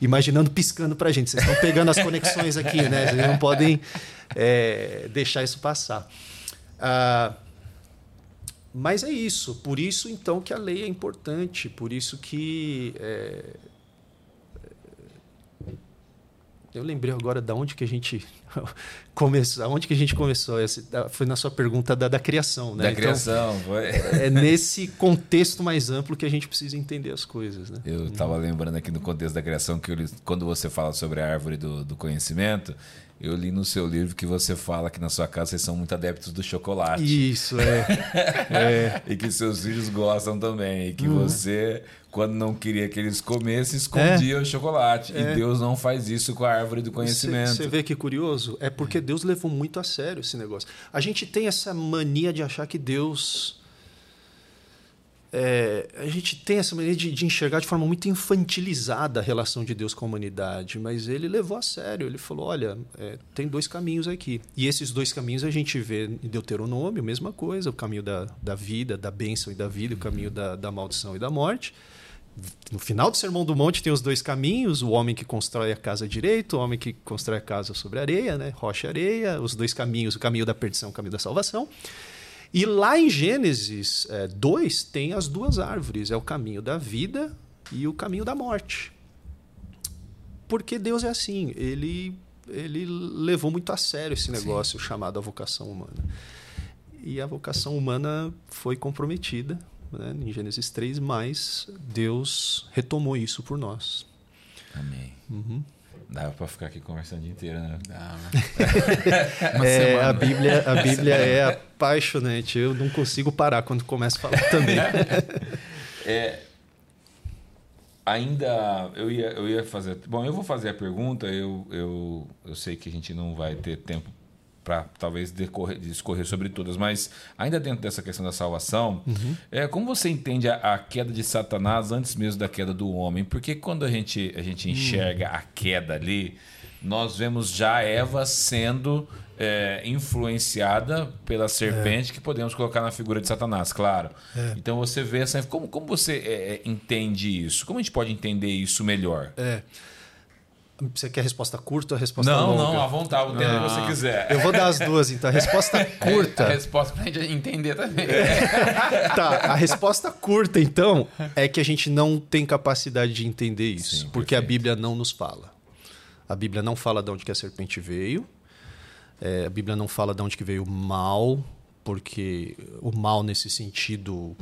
imaginando piscando para a gente. Vocês estão pegando as conexões aqui, né? Vocês não podem é, deixar isso passar. Ah, mas é isso, por isso então que a lei é importante, por isso que é, Eu lembrei agora da onde que a gente [laughs] começou. Aonde que a gente começou? Essa, foi na sua pergunta da, da criação, né? Da então, criação, foi. É nesse contexto mais amplo que a gente precisa entender as coisas, né? Eu estava hum. lembrando aqui no contexto da criação que eu, quando você fala sobre a árvore do, do conhecimento, eu li no seu livro que você fala que na sua casa vocês são muito adeptos do chocolate. Isso, é. [laughs] é. e que seus filhos gostam também. E que uhum. você, quando não queria que eles comessem, escondia é. o chocolate. É. E Deus não faz isso com a árvore do conhecimento. Você vê que curioso? É porque Deus levou muito a sério esse negócio. A gente tem essa mania de achar que Deus é, a gente tem essa maneira de, de, enxergar de forma muito infantilizada a relação de Deus com a humanidade, mas ele levou a sério. Ele falou: olha, é, tem dois caminhos aqui. E esses dois caminhos a gente vê em Deuteronômio, mesma coisa: o caminho da, da vida, da bênção e da vida, o caminho da, da maldição e da morte. No final do Sermão do Monte tem os dois caminhos: o homem que constrói a casa direito, o homem que constrói a casa sobre areia, né? rocha e areia, os dois caminhos, o caminho da perdição, o caminho da salvação. E lá em Gênesis 2 é, tem as duas árvores: é o caminho da vida e o caminho da morte. Porque Deus é assim, ele, ele levou muito a sério esse negócio Sim. chamado a vocação humana. E a vocação humana foi comprometida né, em Gênesis 3, mas Deus retomou isso por nós. Amém. Uhum. Dava para ficar aqui conversando o dia inteiro, né? Dá, [laughs] é, a Bíblia, a Bíblia é apaixonante. Eu não consigo parar quando começo a falar também. [laughs] é, ainda eu ia, eu ia fazer. Bom, eu vou fazer a pergunta. Eu, eu, eu sei que a gente não vai ter tempo para talvez decorrer, discorrer sobre todas, mas ainda dentro dessa questão da salvação, uhum. é, como você entende a, a, queda de Satanás antes mesmo da queda do homem? Porque quando a gente, a gente enxerga hum. a queda ali, nós vemos já Eva sendo é, influenciada pela serpente, é. que podemos colocar na figura de Satanás, claro. É. Então você vê essa. Como, como você é, é, entende isso? Como a gente pode entender isso melhor? É. Você quer a resposta curta ou a resposta não, longa? Não, não, à vontade, o tempo ah, que você quiser. Eu vou dar as duas, então. A resposta [laughs] curta. a resposta pra gente entender também. tá, a resposta curta, então, é que a gente não tem capacidade de entender isso. Sim, porque perfeito. a Bíblia não nos fala. A Bíblia não fala de onde que a serpente veio. É, a Bíblia não fala de onde que veio o mal, porque o mal nesse sentido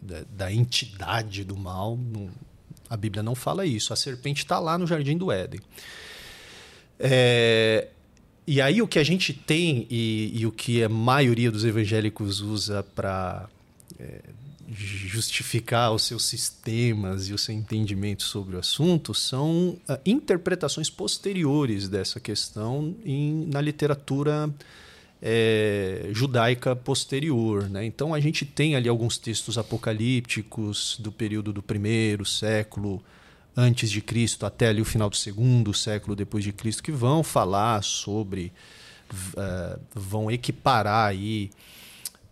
da, da entidade do mal não, a Bíblia não fala isso. A serpente está lá no jardim do Éden. É, e aí o que a gente tem e, e, o que a maioria dos evangélicos usa para é, justificar os seus sistemas e o seu entendimento sobre o assunto são uh, interpretações posteriores dessa questão em, na literatura é, judaica posterior. Né? Então a gente tem ali alguns textos apocalípticos do período do primeiro século antes de Cristo até ali o final do segundo século depois de Cristo que vão falar sobre uh, vão equiparar aí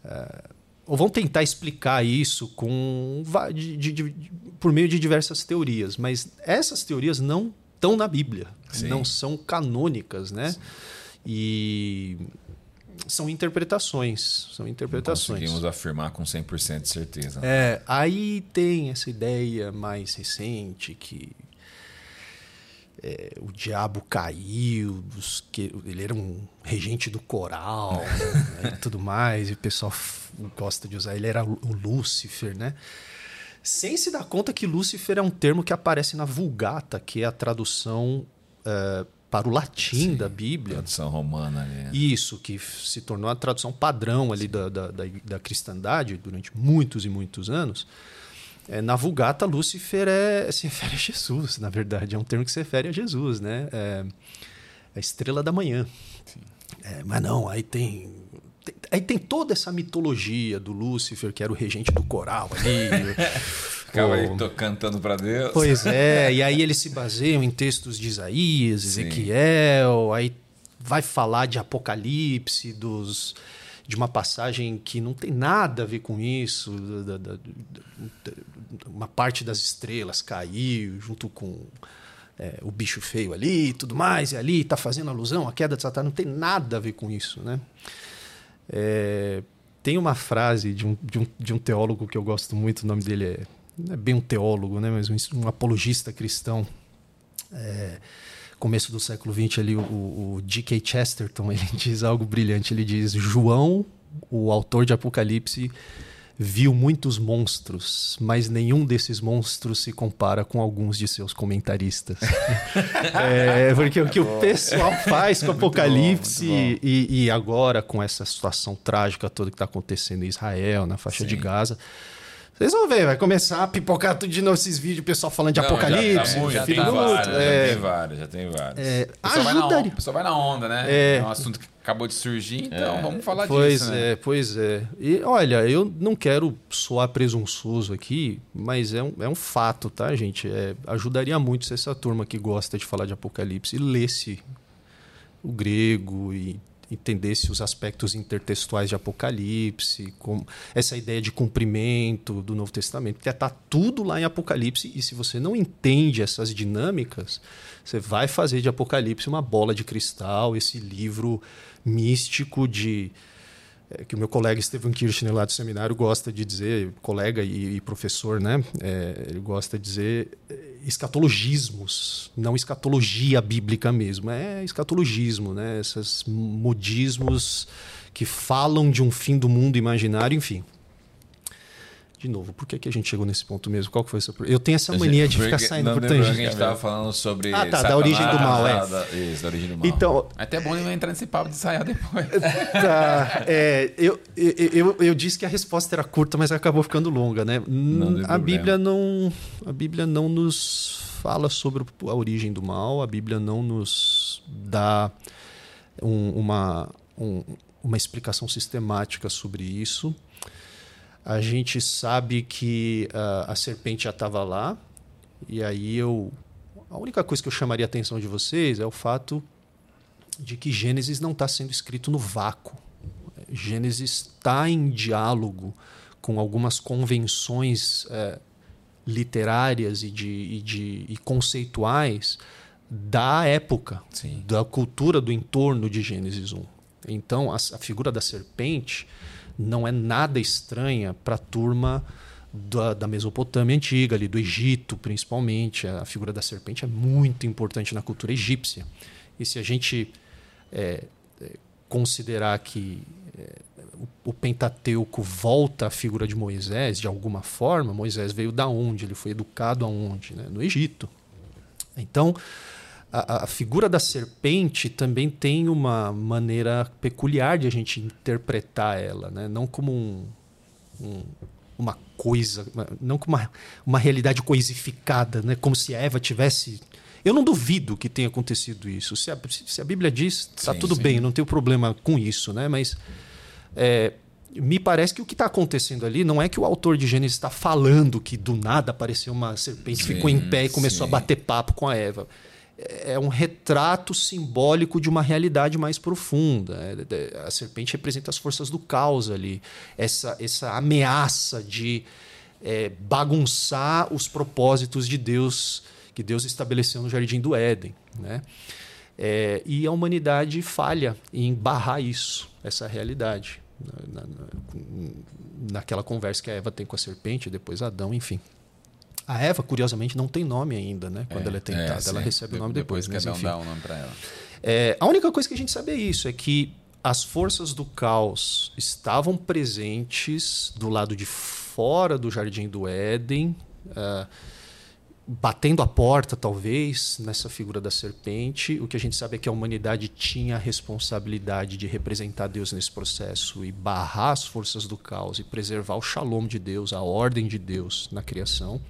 uh, ou vão tentar explicar isso com de, de, de, por meio de diversas teorias, mas essas teorias não estão na Bíblia, Sim. não são canônicas, né? E são interpretações. São interpretações. Não conseguimos afirmar com 100% de certeza. Né? É, aí tem essa ideia mais recente que é, o diabo caiu, dos, que ele era um regente do coral [laughs] né, e tudo mais, e o pessoal gosta de usar, ele era o Lúcifer, né? Sem se dar conta que Lúcifer é um termo que aparece na Vulgata, que é a tradução é, para o latim Sim, da Bíblia. Tradução romana ali. Né? Isso, que se tornou a tradução padrão ali da, da, da, da cristandade durante muitos e muitos anos. É, na Vulgata, Lúcifer é, se refere a Jesus, na verdade. É um termo que se refere a Jesus, né? É, a estrela da manhã. É, mas não, aí tem, Aí tem toda essa mitologia do Lúcifer, que era o regente do coral ali. [laughs] Ficava aí cantando para Deus. Pois [laughs] é, e aí eles se baseiam em textos de Isaías, Ezequiel, Sim. aí vai falar de Apocalipse, dos de uma passagem que não tem nada a ver com isso. Da, da, da, uma parte das estrelas caiu junto com é, o bicho feio ali e tudo mais, e ali está fazendo alusão à queda de Satanás. Não tem nada a ver com isso. Né? É, tem uma frase de um, de, um, de um teólogo que eu gosto muito, o nome dele é, não é bem um teólogo, né, mas um, um apologista cristão. É, começo do século XX ali, o, o G.K. Chesterton, [laughs] ele diz algo brilhante. Ele diz: João, o autor de Apocalipse, viu muitos monstros, mas nenhum desses monstros se compara com alguns de seus comentaristas. [laughs] é, porque o que o pessoal faz com o Apocalipse bom, bom. E, e, agora com essa situação trágica toda que está acontecendo em Israel, na faixa Sim. de Gaza vocês vão ver, vai começar a pipocar tudo de novo esses vídeos, o pessoal falando de Não, apocalipse. Já, tá já, tem vários, é, já tem vários, já tem vários. É, ajudaria. O pessoal vai na onda, né? É, é um assunto que acabou de surgir, então é. vamos falar pois disso. Pois é, né? pois é. E olha, eu não quero soar presunçoso aqui, mas é um, é um fato, tá, gente? É, ajudaria muito se essa turma que gosta de falar de apocalipse lesse o grego e entendesse os aspectos intertextuais de Apocalipse, com essa ideia de cumprimento do Novo Testamento, porque está tudo lá em Apocalipse, e se você não entende essas dinâmicas, você vai fazer de Apocalipse uma bola de cristal, esse livro místico de é, que o meu colega Stephen Kirchner lá do seminário gosta de dizer, colega e, e professor, né? É, ele gosta de dizer é, escatologismos, não escatologia bíblica mesmo, é escatologismo, né? Esses modismos que falam de um fim do mundo imaginário, enfim de novo, por que, que a gente chegou nesse ponto mesmo? Qual que foi essa... Eu tenho essa mania de ficar saindo por tangente. A gente estava falando sobre. Ah, tá, da origem do mal, é. Da, isso, da origem do mal. Então, é Até bom ele entrar nesse papo de sair depois. [laughs] tá, é, eu, eu, eu, eu, disse que a resposta era curta, mas acabou ficando longa, né? a Bíblia não, a Bíblia não nos fala sobre a origem do mal, a Bíblia não nos dá um, uma, um, uma explicação sistemática sobre isso. A gente sabe que uh, a serpente já estava lá, e aí eu. A única coisa que eu chamaria a atenção de vocês é o fato de que Gênesis não está sendo escrito no vácuo. Gênesis está em diálogo com algumas convenções uh, literárias e, de, e, de, e conceituais da época, Sim. da cultura do entorno de Gênesis 1. Então, a, a figura da serpente não é nada estranha para a turma da, da, Mesopotâmia antiga, ali, do Egito principalmente. A figura da serpente é muito importante na cultura egípcia. E se a gente é, é, considerar que é, o, Pentateuco volta à figura de Moisés de alguma forma, Moisés veio da onde? Ele foi educado aonde? Né? No Egito. Então, a, a, figura da serpente também tem uma maneira peculiar de a gente interpretar ela, né? não como um, um, uma coisa, não como uma, uma realidade coisificada, né? como se a Eva tivesse. Eu não duvido que tenha acontecido isso. Se a, se a Bíblia diz, está tudo sim. bem, não tenho problema com isso, né? mas. É, me parece que o que está acontecendo ali não é que o autor de Gênesis está falando que do nada apareceu uma serpente, sim, ficou em pé e começou sim. a bater papo com a Eva é um retrato simbólico de uma realidade mais profunda. É, a serpente representa as forças do caos ali, essa, essa ameaça de é, bagunçar os propósitos de Deus que Deus estabeleceu no Jardim do Éden. Né? É, e a humanidade falha em barrar isso, essa realidade. Na, na, naquela conversa que a Eva tem com a serpente, depois Adão, enfim. A Eva, curiosamente, não tem nome ainda, né? Quando é, ela é tentada, é, ela recebe o nome depois. Depois que Adão dá o nome para ela. É, a única coisa que a gente sabe é isso, é que as forças do caos estavam presentes do lado de fora do jardim do Éden, uh, batendo a porta, talvez, nessa figura da serpente. O que a gente sabe é que a humanidade tinha a responsabilidade de representar Deus nesse processo e barrar as forças do caos e preservar o shalom de Deus, a ordem de Deus na criação.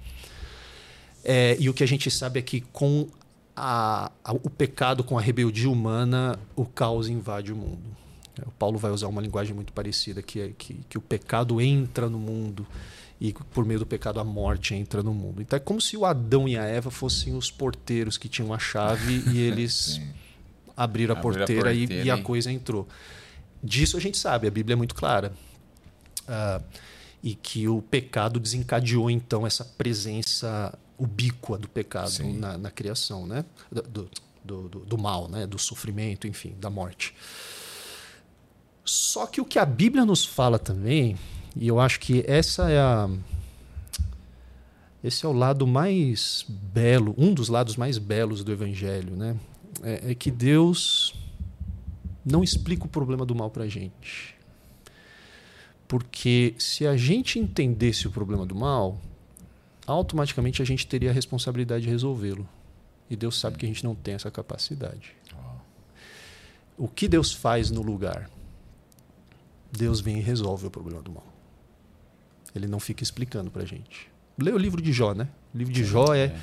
É, e o que a gente sabe é que com a, a, o pecado, com a rebeldia humana, o caos invade o mundo. O Paulo vai usar uma linguagem muito parecida, que é que, que o pecado entra no mundo e por meio do pecado a morte entra no mundo. Então é como se o Adão e a Eva fossem os porteiros que tinham a chave e [laughs] eles abriram a porteira, a porteira e, e, a coisa entrou. Disso a gente sabe, a Bíblia é muito clara. Uh, e que o pecado desencadeou então essa presença ubíqua do pecado na, na, criação, né? Do, do, do, do mal, né? do sofrimento, enfim, da morte. Só que o que a Bíblia nos fala também e eu acho que essa é a esse é o lado mais belo, um dos lados mais belos do evangelho, né? É, é que Deus não explica o problema do mal para a gente. Porque se a gente entendesse o problema do mal, automaticamente a gente teria a responsabilidade de resolvê-lo. E Deus sabe que a gente não tem essa capacidade. O que Deus faz no lugar? Deus vem e resolve o problema do mal. Ele não fica explicando para gente. Lê o livro de Jó, né? O livro de Jó é, é.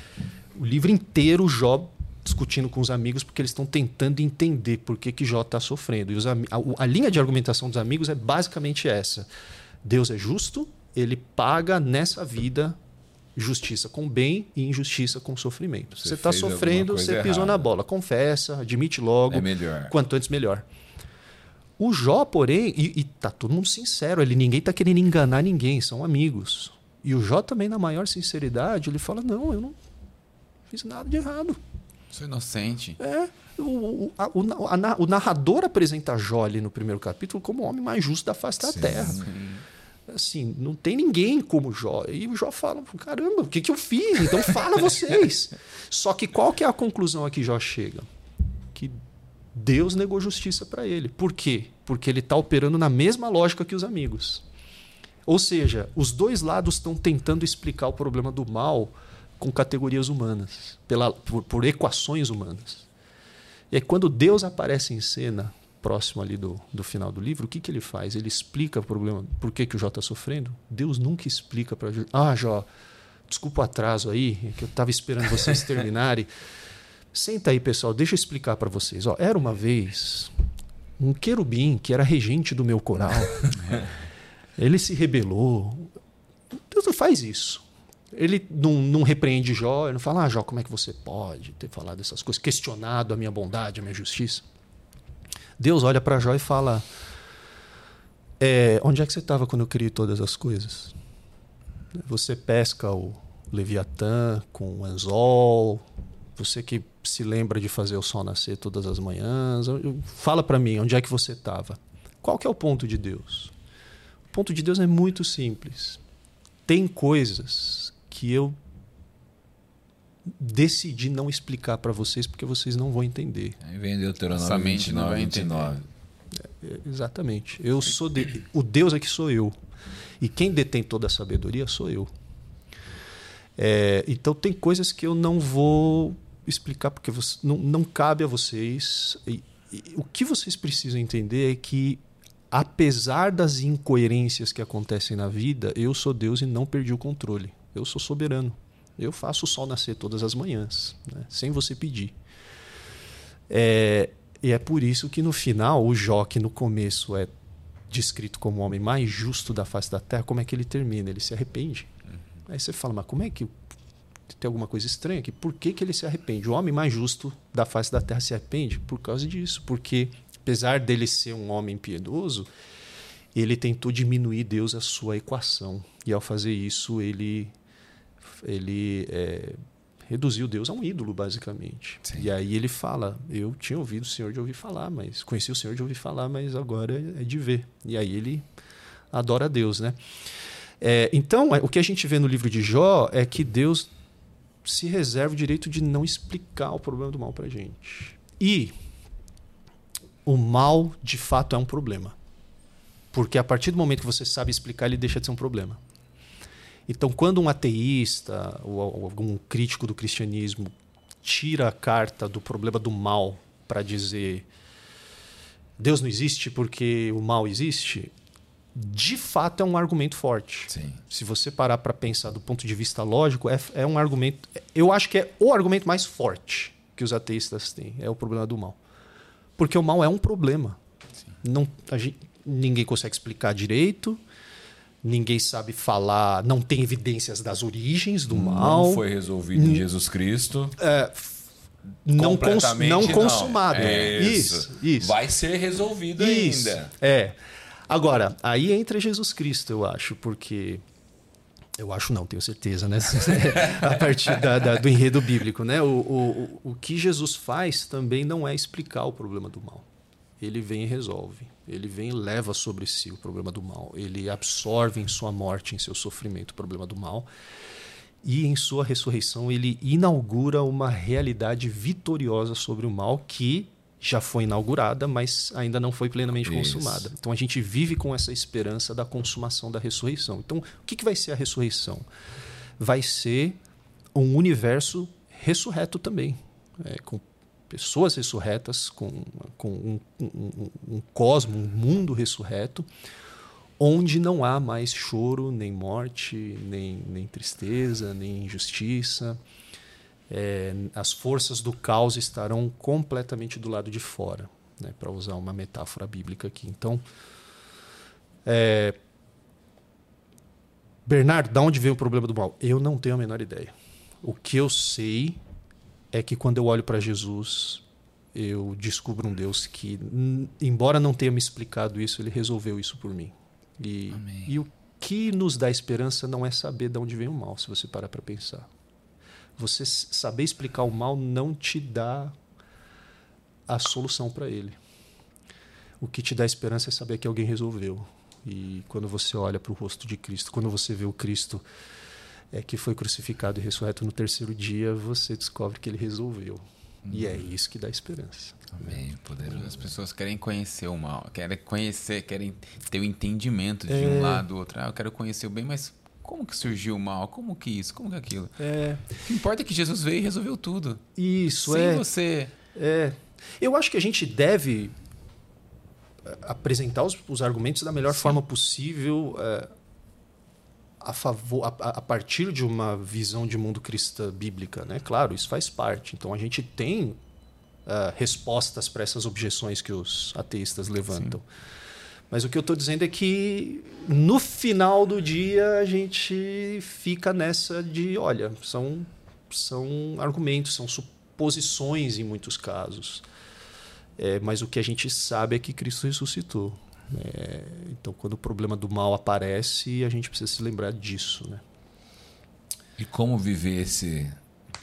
o livro inteiro Jó discutindo com os amigos porque eles estão tentando entender por que, que Jó está sofrendo. E os, a, a, linha de argumentação dos amigos é basicamente essa: Deus é justo, ele paga nessa vida justiça com bem e injustiça com sofrimento. Você está sofrendo, você pisou errada. na bola. Confessa, admite logo. É melhor. Quanto antes, melhor. O Jó, porém, e, e tá todo mundo sincero, ele ninguém tá querendo enganar ninguém, são amigos. E o Jó também, na maior sinceridade, ele fala: Não, eu não fiz nada de errado. Sou inocente. É. O, a, o, a, o narrador apresenta Jó ali no primeiro capítulo como o homem mais justo da face da sim, terra. Sim. Assim, não tem ninguém como Jó. E o Jó fala: caramba, o que, que eu fiz? Então fala vocês. [laughs] Só que qual que é a conclusão a que Jó chega? Que Deus negou justiça para ele. Por quê? Porque ele está operando na mesma lógica que os amigos. Ou seja, os dois lados estão tentando explicar o problema do mal com categorias humanas, pela, por, por equações humanas. E aí, quando Deus aparece em cena, próximo ali do, do final do livro, o que, que ele faz? Ele explica o problema, por que, que o Jó está sofrendo? Deus nunca explica para Jó. Ah, Jó, desculpa o atraso aí, é que eu estava esperando vocês [laughs] terminarem. Senta aí, pessoal, deixa eu explicar para vocês. Ó, era uma vez um querubim que era regente do meu coral. Ele se rebelou. Deus não faz isso. Ele não, não repreende Jó, ele não fala, ah, Jó, como é que você pode ter falado essas coisas, questionado a minha bondade, a minha justiça. Deus olha para Jó e fala: é, onde é que você estava quando eu criei todas as coisas? Você pesca o Leviatã com o anzol, você que se lembra de fazer o sol nascer todas as manhãs, fala para mim, onde é que você estava? Qual que é o ponto de Deus? O ponto de Deus é muito simples. Tem coisas que eu decidi não explicar para vocês porque vocês não vão entender. Aí vem Deuteronômio 29, vai 29. É, é, exatamente. Eu sou de, o Deus é que sou eu. E quem detém toda a sabedoria sou eu. É, então tem coisas que eu não vou explicar porque você, não, não cabe a vocês. E, e, o que vocês precisam entender é que, apesar das incoerências que acontecem na vida, eu sou Deus e não perdi o controle. Eu sou soberano. Eu faço o sol nascer todas as manhãs, né? sem você pedir. É, e é por isso que no final, o Jó, que no começo é descrito como o homem mais justo da face da terra, como é que ele termina? Ele se arrepende. Uhum. Aí você fala, mas como é que tem alguma coisa estranha aqui. Por que, que ele se arrepende? O homem mais justo da face da terra se arrepende por causa disso. Porque, apesar dele ser um homem piedoso, ele tentou diminuir Deus a sua equação. E ao fazer isso, ele, ele é, reduziu Deus a um ídolo, basicamente. Sim. E aí ele fala: Eu tinha ouvido o Senhor de ouvir falar, mas conheci o Senhor de ouvir falar, mas agora é de ver. E aí ele adora a Deus, né? É, então, é, o que a gente vê no livro de Jó é que Deus se reserva o direito de não explicar o problema do mal para gente. E o mal, de fato, é um problema. Porque a partir do momento que você sabe explicar, ele deixa de ser um problema. Então, quando um ateísta ou algum crítico do cristianismo tira a carta do problema do mal para dizer Deus não existe porque o mal existe, de fato é um argumento forte. Sim. Se você parar para pensar do ponto de vista lógico, é, é um argumento. Eu acho que é o argumento mais forte que os ateístas têm é o problema do mal, porque o mal é um problema. Sim. Não, gente, ninguém consegue explicar direito ninguém sabe falar, não tem evidências das origens do mal. Não foi resolvido em Jesus Cristo. É, não, cons não consumado. Não. É isso. isso, isso. Vai ser resolvido isso. ainda. É. Agora, aí entra Jesus Cristo, eu acho, porque. Eu acho não, tenho certeza, né? [laughs] a partir da, da, do enredo bíblico, né? O, o, o que Jesus faz também não é explicar o problema do mal. Ele vem e resolve. Ele vem e leva sobre si o problema do mal. Ele absorve em sua morte, em seu sofrimento, o problema do mal. E em sua ressurreição, ele inaugura uma realidade vitoriosa sobre o mal que já foi inaugurada, mas ainda não foi plenamente Isso. consumada. Então a gente vive com essa esperança da consumação da ressurreição. Então, o que, que vai ser a ressurreição? Vai ser um universo ressurreto também, é, com pessoas ressurretas, com, com um, um, um cosmo, um mundo ressurreto, onde não há mais choro, nem morte, nem, nem tristeza, nem injustiça. É, as forças do caos estarão completamente do lado de fora, né, para usar uma metáfora bíblica aqui. Então, é, Bernardo, de onde veio o problema do mal? Eu não tenho a menor ideia. O que eu sei é que quando eu olho para Jesus, eu descubro um Deus que, embora não tenha me explicado isso, ele resolveu isso por mim. E, e o que nos dá esperança não é saber de onde vem o mal, se você parar para pensar. Você saber explicar o mal não te dá a solução para ele. O que te dá esperança é saber que alguém resolveu. E quando você olha para o rosto de Cristo, quando você vê o Cristo é que foi crucificado e ressurreto no terceiro dia, você descobre que ele resolveu. Hum. E é isso que dá esperança. Amém, poderoso. As pessoas querem conhecer o mal, querem conhecer, querem ter o entendimento de é... um lado do outro. Ah, eu quero conhecer o bem, mas como que surgiu o mal? Como que isso? Como que aquilo? É... O que importa é que Jesus veio e resolveu tudo. Isso, Sem é. você... É. Eu acho que a gente deve eh, apresentar os, os argumentos da melhor Sim. forma possível. É a, favor, a, a, partir de uma visão de mundo cristã bíblica, né? Claro, isso faz parte. Então a gente tem uh, respostas para essas objeções que os ateístas levantam. Sim. Mas o que eu estou dizendo é que no final do dia a gente fica nessa de, olha, são, são argumentos, são suposições em muitos casos. É, mas o que a gente sabe é que Cristo ressuscitou. É, então, quando o problema do mal aparece, a gente precisa se lembrar disso. Né? E como viver esse.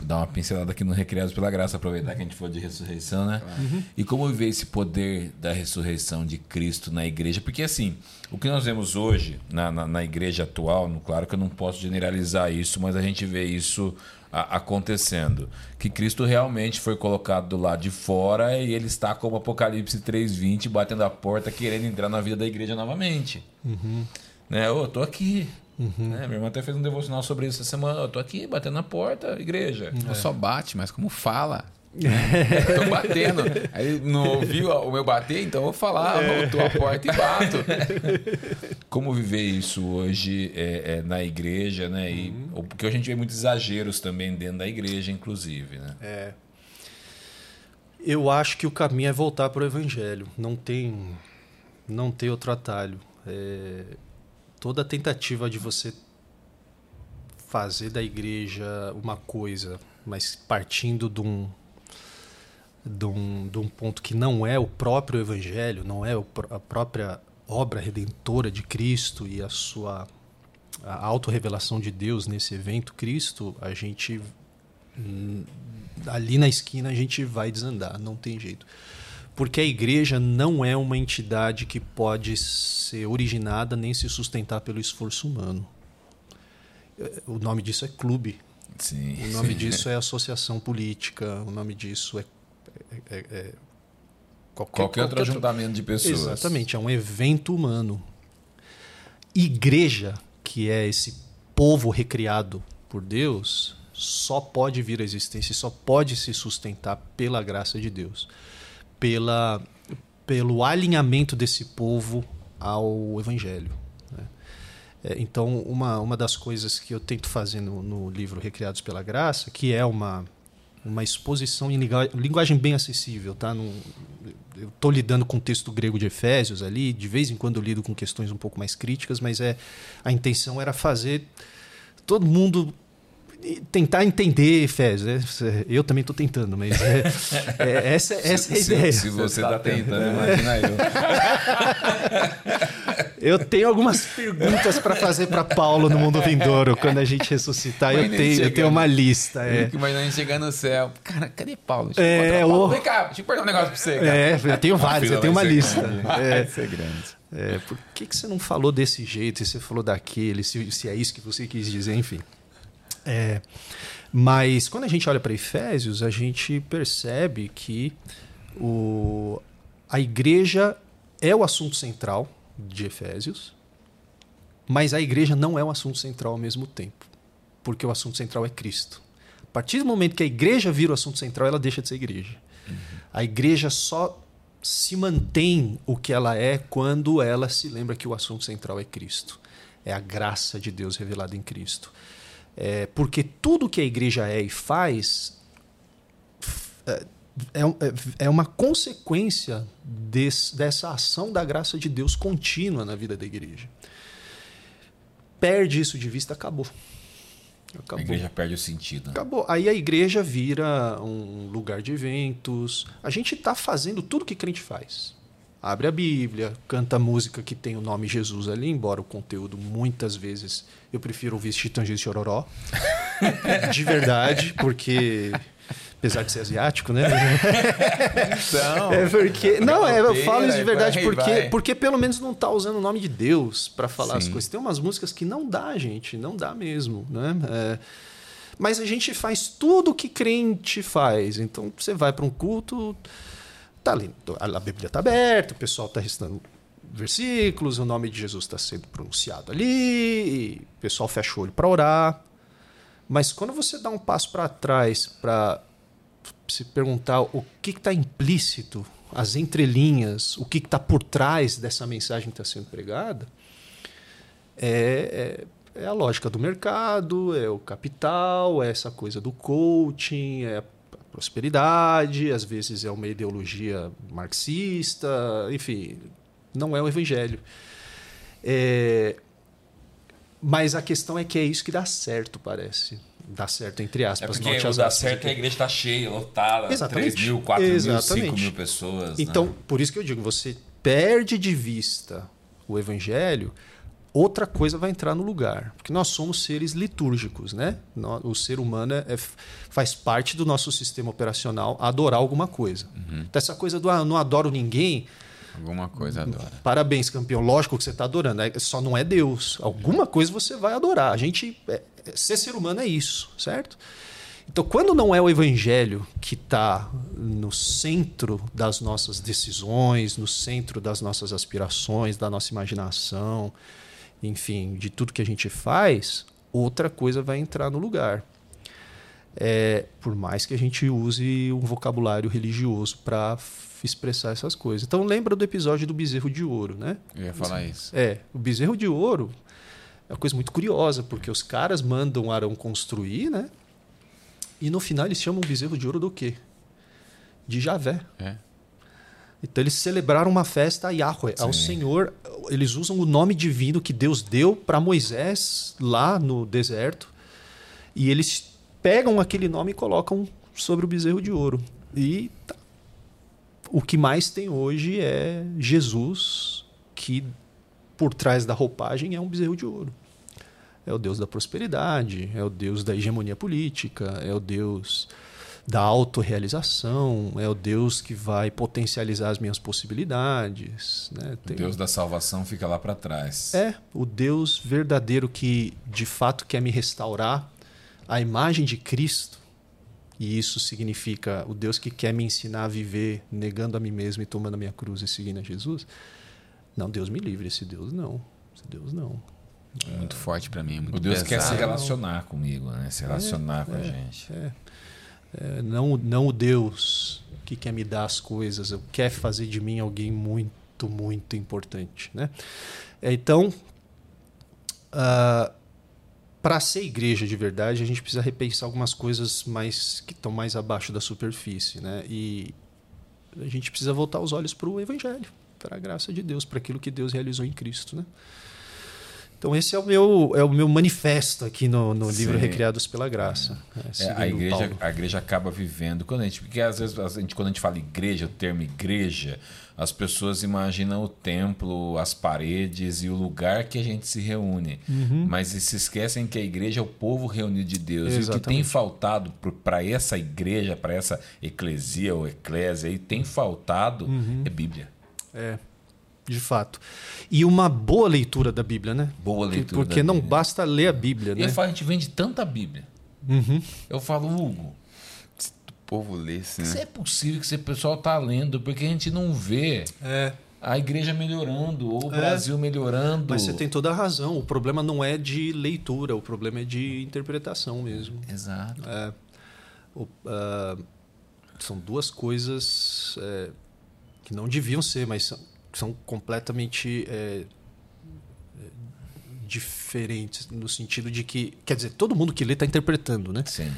Dar uma pincelada aqui no Recriados pela Graça, aproveitar que a gente falou de ressurreição, né? Uhum. E como viver esse poder da ressurreição de Cristo na igreja? Porque, assim, o que nós vemos hoje na, na, na igreja atual, no, claro que eu não posso generalizar isso, mas a gente vê isso a, acontecendo. Que Cristo realmente foi colocado do lado de fora e ele está como Apocalipse 3.20 batendo a porta querendo entrar na vida da igreja novamente. Uhum. Né? Oh, eu tô aqui. Uhum. Né? Minha irmã até fez um devocional sobre isso essa semana. Eu tô aqui batendo na porta, igreja. Não é. só bate, mas como fala. [laughs] Estou batendo. Aí não ouviu o meu bater, então eu vou falar, é. voltou a porta e bato. Como viver isso hoje é, é, na igreja, né? E, uhum. Porque a gente vê muitos exageros também dentro da igreja, inclusive, né? É. Eu acho que o caminho é voltar para o evangelho. Não tem, não tem outro atalho. É, toda tentativa de você fazer da igreja uma coisa, mas partindo de um de um, de um ponto que não é o próprio Evangelho, não é a própria obra redentora de Cristo e a sua a autorrevelação de Deus nesse evento Cristo, a gente hum, ali na esquina a gente vai desandar, não tem jeito. Porque a igreja não é uma entidade que pode ser originada nem se sustentar pelo esforço humano. O nome disso é clube. Sim, o nome disso é associação política. O nome disso é, é, é qualquer, qualquer, outro ajuntamento de pessoas. Exatamente, é um evento humano. Igreja, que é esse povo recriado por Deus, só pode vir à existência, só pode se sustentar pela graça de Deus pela, pelo alinhamento desse povo ao Evangelho. Né? É, então, uma, uma das coisas que eu tento fazer no, no livro Recriados pela Graça, que é uma, uma exposição em linguagem bem acessível, tá? Eu estou lidando com o texto grego de Efésios ali, de vez em quando eu lido com questões um pouco mais críticas, mas é a intenção era fazer todo mundo tentar entender Efésios. Né? Eu também estou tentando, mas é, [laughs] é, essa, essa é a ideia. Se, você está tentando, imagina eu. [laughs] Eu tenho algumas perguntas para fazer para Paulo no mundo vindouro quando a gente ressuscitar. Eu tenho, eu tenho uma lista. É. Mas a gente chegar no céu. Cara, cadê Paulo? Deixa é, Paulo. O... Vem cá, deixa eu perguntar um negócio para você. Cara. É, eu tenho vários, eu tenho uma lista. É. Vai ser grande. É, por que, que você não falou desse jeito? E você falou daquele? Se, se é isso que você quis dizer, enfim. É, mas quando a gente olha para Efésios, a gente percebe que o, a igreja é o assunto central de Efésios, mas a igreja não é o assunto central ao mesmo tempo, porque o assunto central é Cristo. A partir do momento que a igreja vira o assunto central, ela deixa de ser igreja. Uhum. A igreja só se mantém o que ela é quando ela se lembra que o assunto central é Cristo. É a graça de Deus revelada em Cristo. É, porque tudo que a igreja é e faz é, é, é, é uma consequência desse, dessa ação da graça de Deus contínua na vida da igreja. Perde isso de vista, acabou. acabou. A igreja perde o sentido. Acabou. Aí a igreja vira um lugar de eventos. A gente está fazendo tudo que crente faz abre a Bíblia, canta música que tem o nome Jesus ali, embora o conteúdo muitas vezes eu prefiro ouvir Chitãozinho e Chororó. [laughs] de verdade, porque apesar de ser asiático, né? [laughs] Então, é porque não, é, eu falo isso de verdade vai, porque vai. porque pelo menos não está usando o nome de Deus para falar Sim. as coisas. Tem umas músicas que não dá, gente, não dá mesmo, né? É, mas a gente faz tudo o que crente faz. Então você vai para um culto, Tá ali, a Bíblia está aberta, o pessoal está recitando versículos, o nome de Jesus está sendo pronunciado ali, o pessoal fecha o olho para orar. Mas quando você dá um passo para trás para se perguntar o que está implícito, as entrelinhas, o que está por trás dessa mensagem que está sendo pregada, é, é, é, a lógica do mercado, é o capital, é essa coisa do coaching, é prosperidade, às vezes é uma ideologia marxista, enfim, não é o evangelho. É, mas a questão é que é isso que dá certo, parece. Dá certo, entre aspas. É porque dá certo que a igreja está cheia, lotada. Exatamente. 3 mil, 4 Exatamente. mil, 5 mil pessoas. Então, né? por isso que eu digo, você perde de vista o evangelho outra coisa vai entrar no lugar. Porque nós somos seres litúrgicos, né? O ser humano é, faz parte do nosso sistema operacional adorar alguma coisa. Uhum. Então, essa coisa do ah, não adoro ninguém. Alguma coisa adora. Parabéns, campeão. Lógico que você está adorando. É, só não é Deus. Alguma coisa você vai adorar. A gente. É, é, ser ser humano é isso, certo? Então, quando não é o evangelho que está no centro das nossas decisões, no centro das nossas aspirações, da nossa imaginação, enfim, de tudo que a gente faz, outra coisa vai entrar no lugar. É, por mais que a gente use um vocabulário religioso para expressar essas coisas. Então lembra do episódio do bezerro de ouro, né? Eu ia falar isso. É, o bezerro de ouro é uma coisa muito curiosa, porque os caras mandam Arão construir, né? E no final eles chamam o bezerro de ouro do quê? De Javé. É. Então eles celebraram uma festa a Yahweh, Sim. ao Senhor. Eles usam o nome divino que Deus deu para Moisés lá no deserto. E eles pegam aquele nome e colocam sobre o bezerro de ouro. E tá. o que mais tem hoje é Jesus, que por trás da roupagem é um bezerro de ouro. É o Deus da prosperidade, é o Deus da hegemonia política, é o Deus da autorrealização, é o Deus que vai potencializar as minhas possibilidades. Né? Tem... O Deus da salvação fica lá para trás. É, o Deus verdadeiro que de fato quer me restaurar a imagem de Cristo. E isso significa o Deus que quer me ensinar a viver negando a mim mesmo e tomando a minha cruz e seguindo a Jesus. Não, Deus me livre, esse Deus não. Esse Deus não. É muito forte para mim. É muito o Deus pesado. quer se relacionar comigo, né? Se relacionar é, com a é, gente. É. É, não, não o Deus que quer me dar as coisas, quer fazer de mim alguém muito, muito importante. Né? É, então, uh, ah, para ser igreja de verdade, a gente precisa repensar algumas coisas mais que estão mais abaixo da superfície. Né? E a gente precisa voltar os olhos para o Evangelho, para a graça de Deus, para aquilo que Deus realizou em Cristo. Né? Então esse é o meu, é o meu manifesto aqui no, no livro Recriados pela Graça. É, é a, igreja, a igreja acaba vivendo. Quando a gente, porque às vezes a gente, quando a gente fala igreja, o termo igreja, as pessoas imaginam o templo, as paredes e o lugar que a gente se reúne. Uhum. Mas se esquecem que a igreja é o povo reunido de Deus. Exatamente. E o que tem faltado para essa igreja, para essa eclesia ou eclésia, aí, tem faltado uhum. é Bíblia. É de fato. E uma boa leitura da Bíblia, né? Boa leitura. Porque não Bíblia. basta ler a Bíblia, né? E falo, a gente vende tanta Bíblia. Uhum. Eu falo, Hugo, se o povo lesse, né? Se é possível que esse pessoal tá lendo, porque a gente não vê. É a igreja melhorando, ou o é, Brasil melhorando. Mas você tem toda a razão. O problema não é de leitura, o problema é de interpretação mesmo. Exato. É, o, uh, são duas coisas é, que não deviam ser, mas são, são completamente é, é, diferentes no sentido de que, quer dizer, todo mundo que lê está interpretando, né? Sim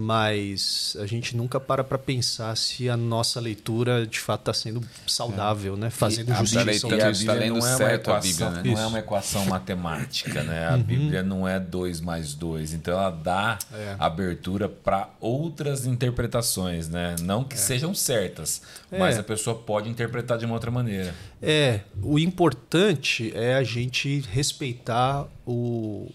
mas a gente nunca para para pensar se a nossa leitura de fato está sendo saudável, é. né? Fazendo justiça. A Bíblia não é uma equação, Bíblia, né? não é uma equação matemática, né? A uhum. Bíblia não é dois mais dois, então ela dá é. abertura para outras interpretações, né? Não que é. sejam certas, mas é. a pessoa pode interpretar de uma outra maneira. É, o importante é a gente respeitar o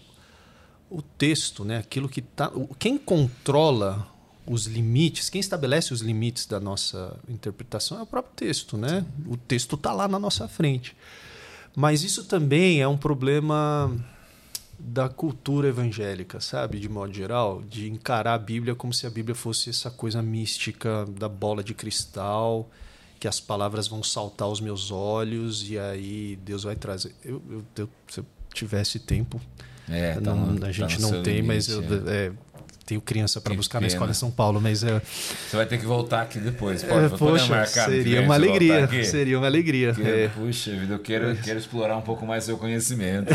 o texto, né? Aquilo que tá, quem controla os limites, quem estabelece os limites da nossa interpretação é o próprio texto, né? Sim. O texto está lá na nossa frente. Mas isso também é um problema da cultura evangélica, sabe, de modo geral, de encarar a Bíblia como se a Bíblia fosse essa coisa mística da bola de cristal, que as palavras vão saltar aos meus olhos e aí Deus vai trazer. Eu, eu, eu se eu tivesse tempo, é, tá não, no, a gente tá não tem, limite, mas eu é. É, tenho criança para buscar pena. na escola em São Paulo, mas é, você vai ter que voltar aqui depois. Pode, é, poxa, marcar seria uma alegria, seria uma alegria. Puxa vida, eu quero, eu quero explorar um pouco mais seu conhecimento. [laughs]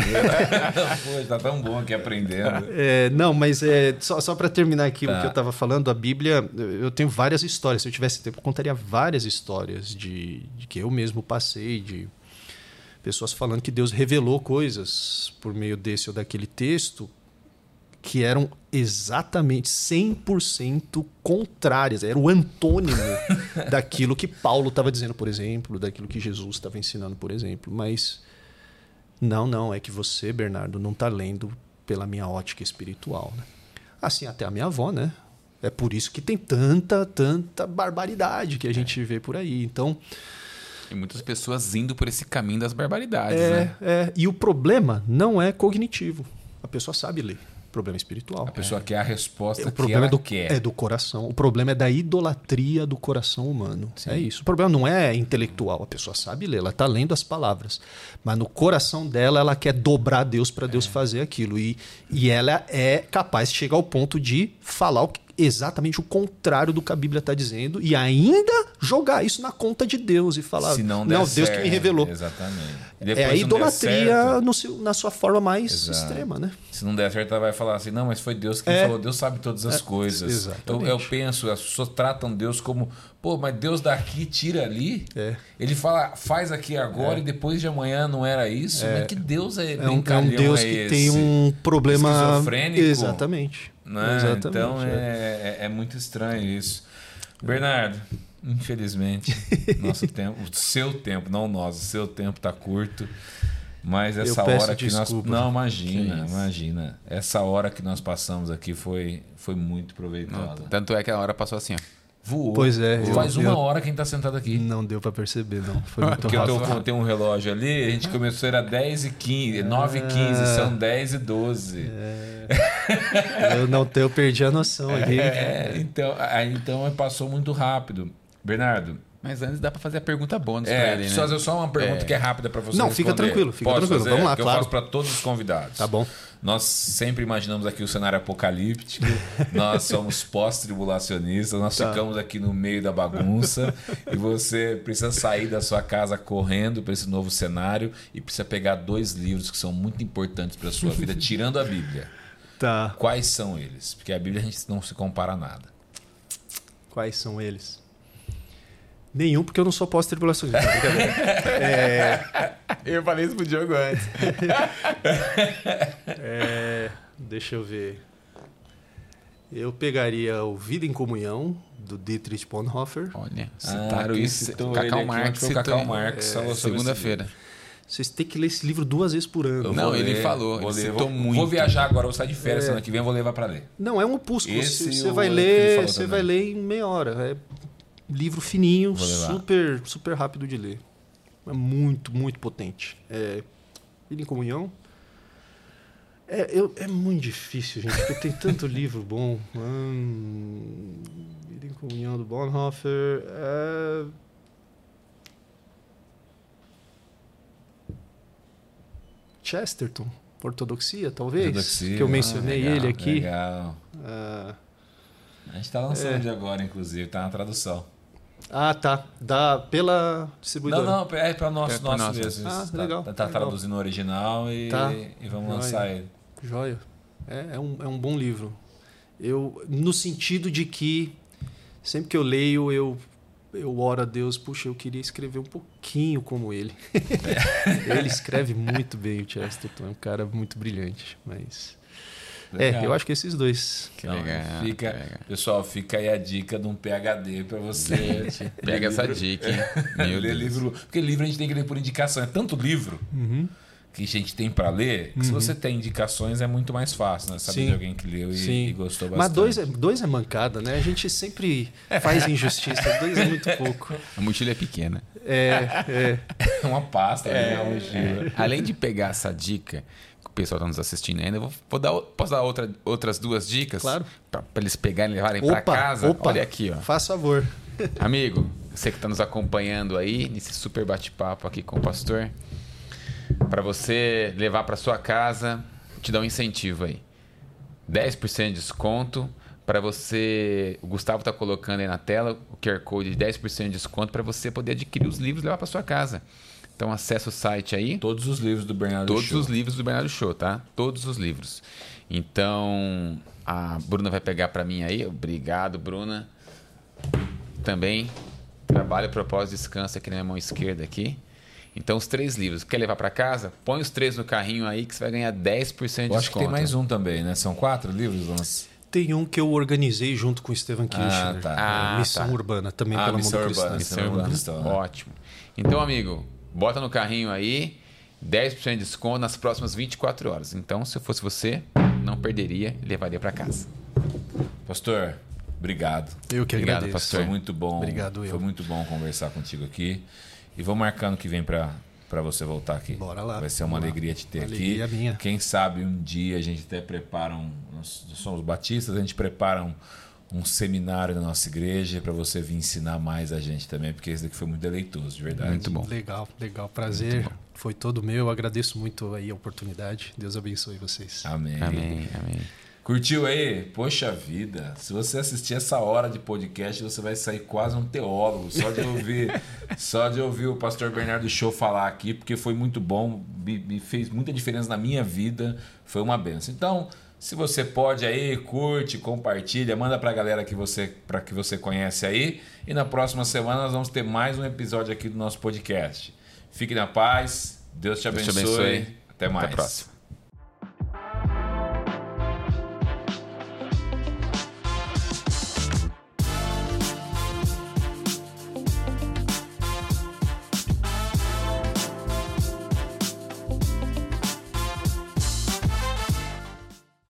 Poxa, tá tão bom aqui aprendendo. É, não, mas é só, só para terminar aqui tá. o que eu estava falando, a Bíblia, eu tenho várias histórias. Se eu tivesse tempo, eu contaria várias histórias de, de que eu mesmo passei, de pessoas falando que Deus revelou coisas por meio desse ou daquele texto que eram exatamente 100% contrárias, era o antônimo [laughs] daquilo que Paulo estava dizendo, por exemplo, daquilo que Jesus estava ensinando, por exemplo. Mas não, não, é que você, Bernardo, não está lendo pela minha ótica espiritual. Né? Assim, até a minha avó, né? É por isso que tem tanta, tanta barbaridade que a gente vê por aí. Então, e muitas pessoas indo por esse caminho das barbaridades, é, né? É. E o problema não é cognitivo. A pessoa sabe ler. Problema espiritual. A pessoa é. quer a resposta é, o problema que é do, quer. É do coração. O problema é da idolatria do coração humano. Sim. É isso. O problema não é intelectual. A pessoa sabe ler, ela está lendo as palavras. Mas no coração dela, ela quer dobrar Deus para Deus é. fazer aquilo. E, e ela é capaz de chegar ao ponto de falar o que, exatamente o contrário do que a Bíblia está dizendo e ainda jogar isso na conta de Deus e falar, Se não, não Deus que me revelou. Exatamente. é a idolatria no seu, na sua forma mais Exato. extrema, né? Se não der certo, ela vai falar assim, não, mas foi Deus que é. falou, Deus sabe todas as é. coisas. Eu, eu, penso, as pessoas tratam Deus como, pô, mas Deus daqui tira ali. É. Ele fala, faz aqui agora é. e depois de amanhã não era isso. É. Mas que Deus é, é um, é um Deus que esse? tem um problema esquizofrênico. Exatamente. Né? Exatamente, então é. é, é muito estranho isso. Bernardo, infelizmente, [laughs] nosso tempo, o seu tempo, não o nosso, o seu tempo está curto. Mas essa hora que desculpa. nós. Não, imagina, imagina. Essa hora que nós passamos aqui foi, foi muito proveitosa. Tanto é que a hora passou assim, ó. Voou. Pois é. Faz uma eu... hora quem está sentado aqui. Não deu para perceber, não. Foi [laughs] muito Porque rápido. eu tenho um relógio ali, a gente começou, era 10 e 15, 9 e 15, são 10 e 12. É... eu não tenho, eu perdi a noção [laughs] aqui. É, então, então passou muito rápido. Bernardo, mas antes dá para fazer a pergunta bônus é, para ele, né? fazer só uma pergunta é. que é rápida para você Não, responder. fica tranquilo, fica Posso tranquilo. Fazer? Vamos lá, que claro. Eu faço para todos os convidados. Tá bom. Nós sempre imaginamos aqui o cenário apocalíptico. [laughs] nós somos pós-tribulacionistas, nós tá. ficamos aqui no meio da bagunça e você precisa sair da sua casa correndo para esse novo cenário e precisa pegar dois livros que são muito importantes para sua vida, tirando a Bíblia. Tá. Quais são eles? Porque a Bíblia a gente não se compara a nada. Quais são eles? Nenhum, porque eu não sou pós-tribulacionista. [laughs] é... Eu falei isso pro Diogo antes. [laughs] é... Deixa eu ver. Eu pegaria o Vida em Comunhão, do Dietrich Bonhoeffer. Olha, citaram ah, isso. Citou Cacau Marx. Citou Cacau Marx. É, Segunda-feira. Vocês têm que ler esse livro duas vezes por ano. não, ele ler, falou, vou ele ler, vou, muito. Vou viajar agora, vou sair de férias é. semana que vem, vou levar para ler. Não, é um opúsculo. Você vai ler, você vai ler em meia hora. É livro fininho, super, super rápido de ler. É muito, muito potente. É, Vida em Comunhão. É, eu, é muito difícil, gente, porque tem tanto [laughs] livro bom. Hum, Vida em Comunhão do Bonhoeffer. É... Chesterton, Ortodoxia, talvez. Ortodoxia, que eu mencionei ah, legal, ele aqui. Legal. Uh, a gente está lançando é. de agora, inclusive, está na tradução. Ah, tá. Da, pela distribuidora. Não, não, é para nosso, é nosso, nosso mesmo. Ah, tá, legal. Tá, tá legal. traduzindo o original e, tá. e vamos Joia. lançar ele. Joia. É, é, um, é um bom livro. Eu, no sentido de que sempre que eu leio, eu, eu oro a Deus, puxa, eu queria escrever um pouquinho como ele. [laughs] ele escreve muito bem o Chesterton, é um cara muito brilhante, mas Legal. É, eu acho que esses dois. Que então, legal. Fica, legal. Pessoal, fica aí a dica de um PHD para você. Pega essa dica, hein? [laughs] Meu ler livro. Porque livro a gente tem que ler por indicação. É tanto livro. Uhum que a gente tem para ler, uhum. se você tem indicações é muito mais fácil, né? Saber Sim. de alguém que leu e, e, gostou bastante. Mas dois é, dois é mancada, né? A gente sempre faz injustiça. dois é muito pouco. A mochila é pequena. É, é. [laughs] é uma pasta, é, né? É. Além de pegar essa dica, pessoal está nos assistindo ainda, vou, vou, dar, posso dar outra, outras duas dicas? Claro. Para eles pegarem e levarem para casa? Opa, Olha aqui, ó. Faz favor. [laughs] Amigo, você que está nos acompanhando aí, nesse super bate-papo aqui com o pastor, para você levar para sua casa, te dar um incentivo aí. 10% de desconto para você. O Gustavo está colocando aí na tela o QR Code de 10% de desconto para você poder adquirir os livros e levar para sua casa. Então acessa o site aí. Todos os livros do Bernardo Todos Show. os livros do Bernardo Show, tá? Todos os livros. Então a Bruna vai pegar para mim aí. Obrigado, Bruna. Também trabalho, propósito, descanso aqui na minha mão esquerda aqui. Então, os três livros. Quer levar para casa? Põe os três no carrinho aí que você vai ganhar 10% de desconto. Acho que tem mais um também, né? São quatro livros, Lance? Tem um que eu organizei junto com o Estevam Kirchner. Ah, tá. Ah, Missão tá. Urbana, também ah, pela Missão Mundo Urbana, Missão Urbana. Cristão. Ótimo. Então, amigo, Bota no carrinho aí, 10% de desconto nas próximas 24 horas. Então, se eu fosse você, não perderia e levaria para casa. Pastor, obrigado. Eu que obrigado, agradeço. pastor. Foi muito bom. Obrigado, eu. Foi muito bom conversar contigo aqui. E vou marcando que vem para para você voltar aqui. Bora lá. Vai ser uma alegria te ter uma aqui. Minha. Quem sabe um dia a gente até prepara um. Nós somos batistas, a gente prepara um, um seminário na nossa igreja para você vir ensinar mais a gente também, porque esse daqui foi muito deleitoso, de verdade. Muito bom. Legal, legal. Prazer. Foi todo meu. Agradeço muito aí a oportunidade. Deus abençoe vocês. Amém. Amém. Amém. Curtiu aí? Poxa vida, se você assistir essa hora de podcast, você vai sair quase um teólogo só de ouvir, [laughs] só de ouvir o pastor Bernardo Show falar aqui, porque foi muito bom, me, me fez muita diferença na minha vida, foi uma benção. Então, se você pode aí, curte, compartilha, manda para a galera que você, para que você conhece aí. E na próxima semana nós vamos ter mais um episódio aqui do nosso podcast. Fique na paz. Deus te abençoe. Deus te abençoe. Até mais. Até a próxima.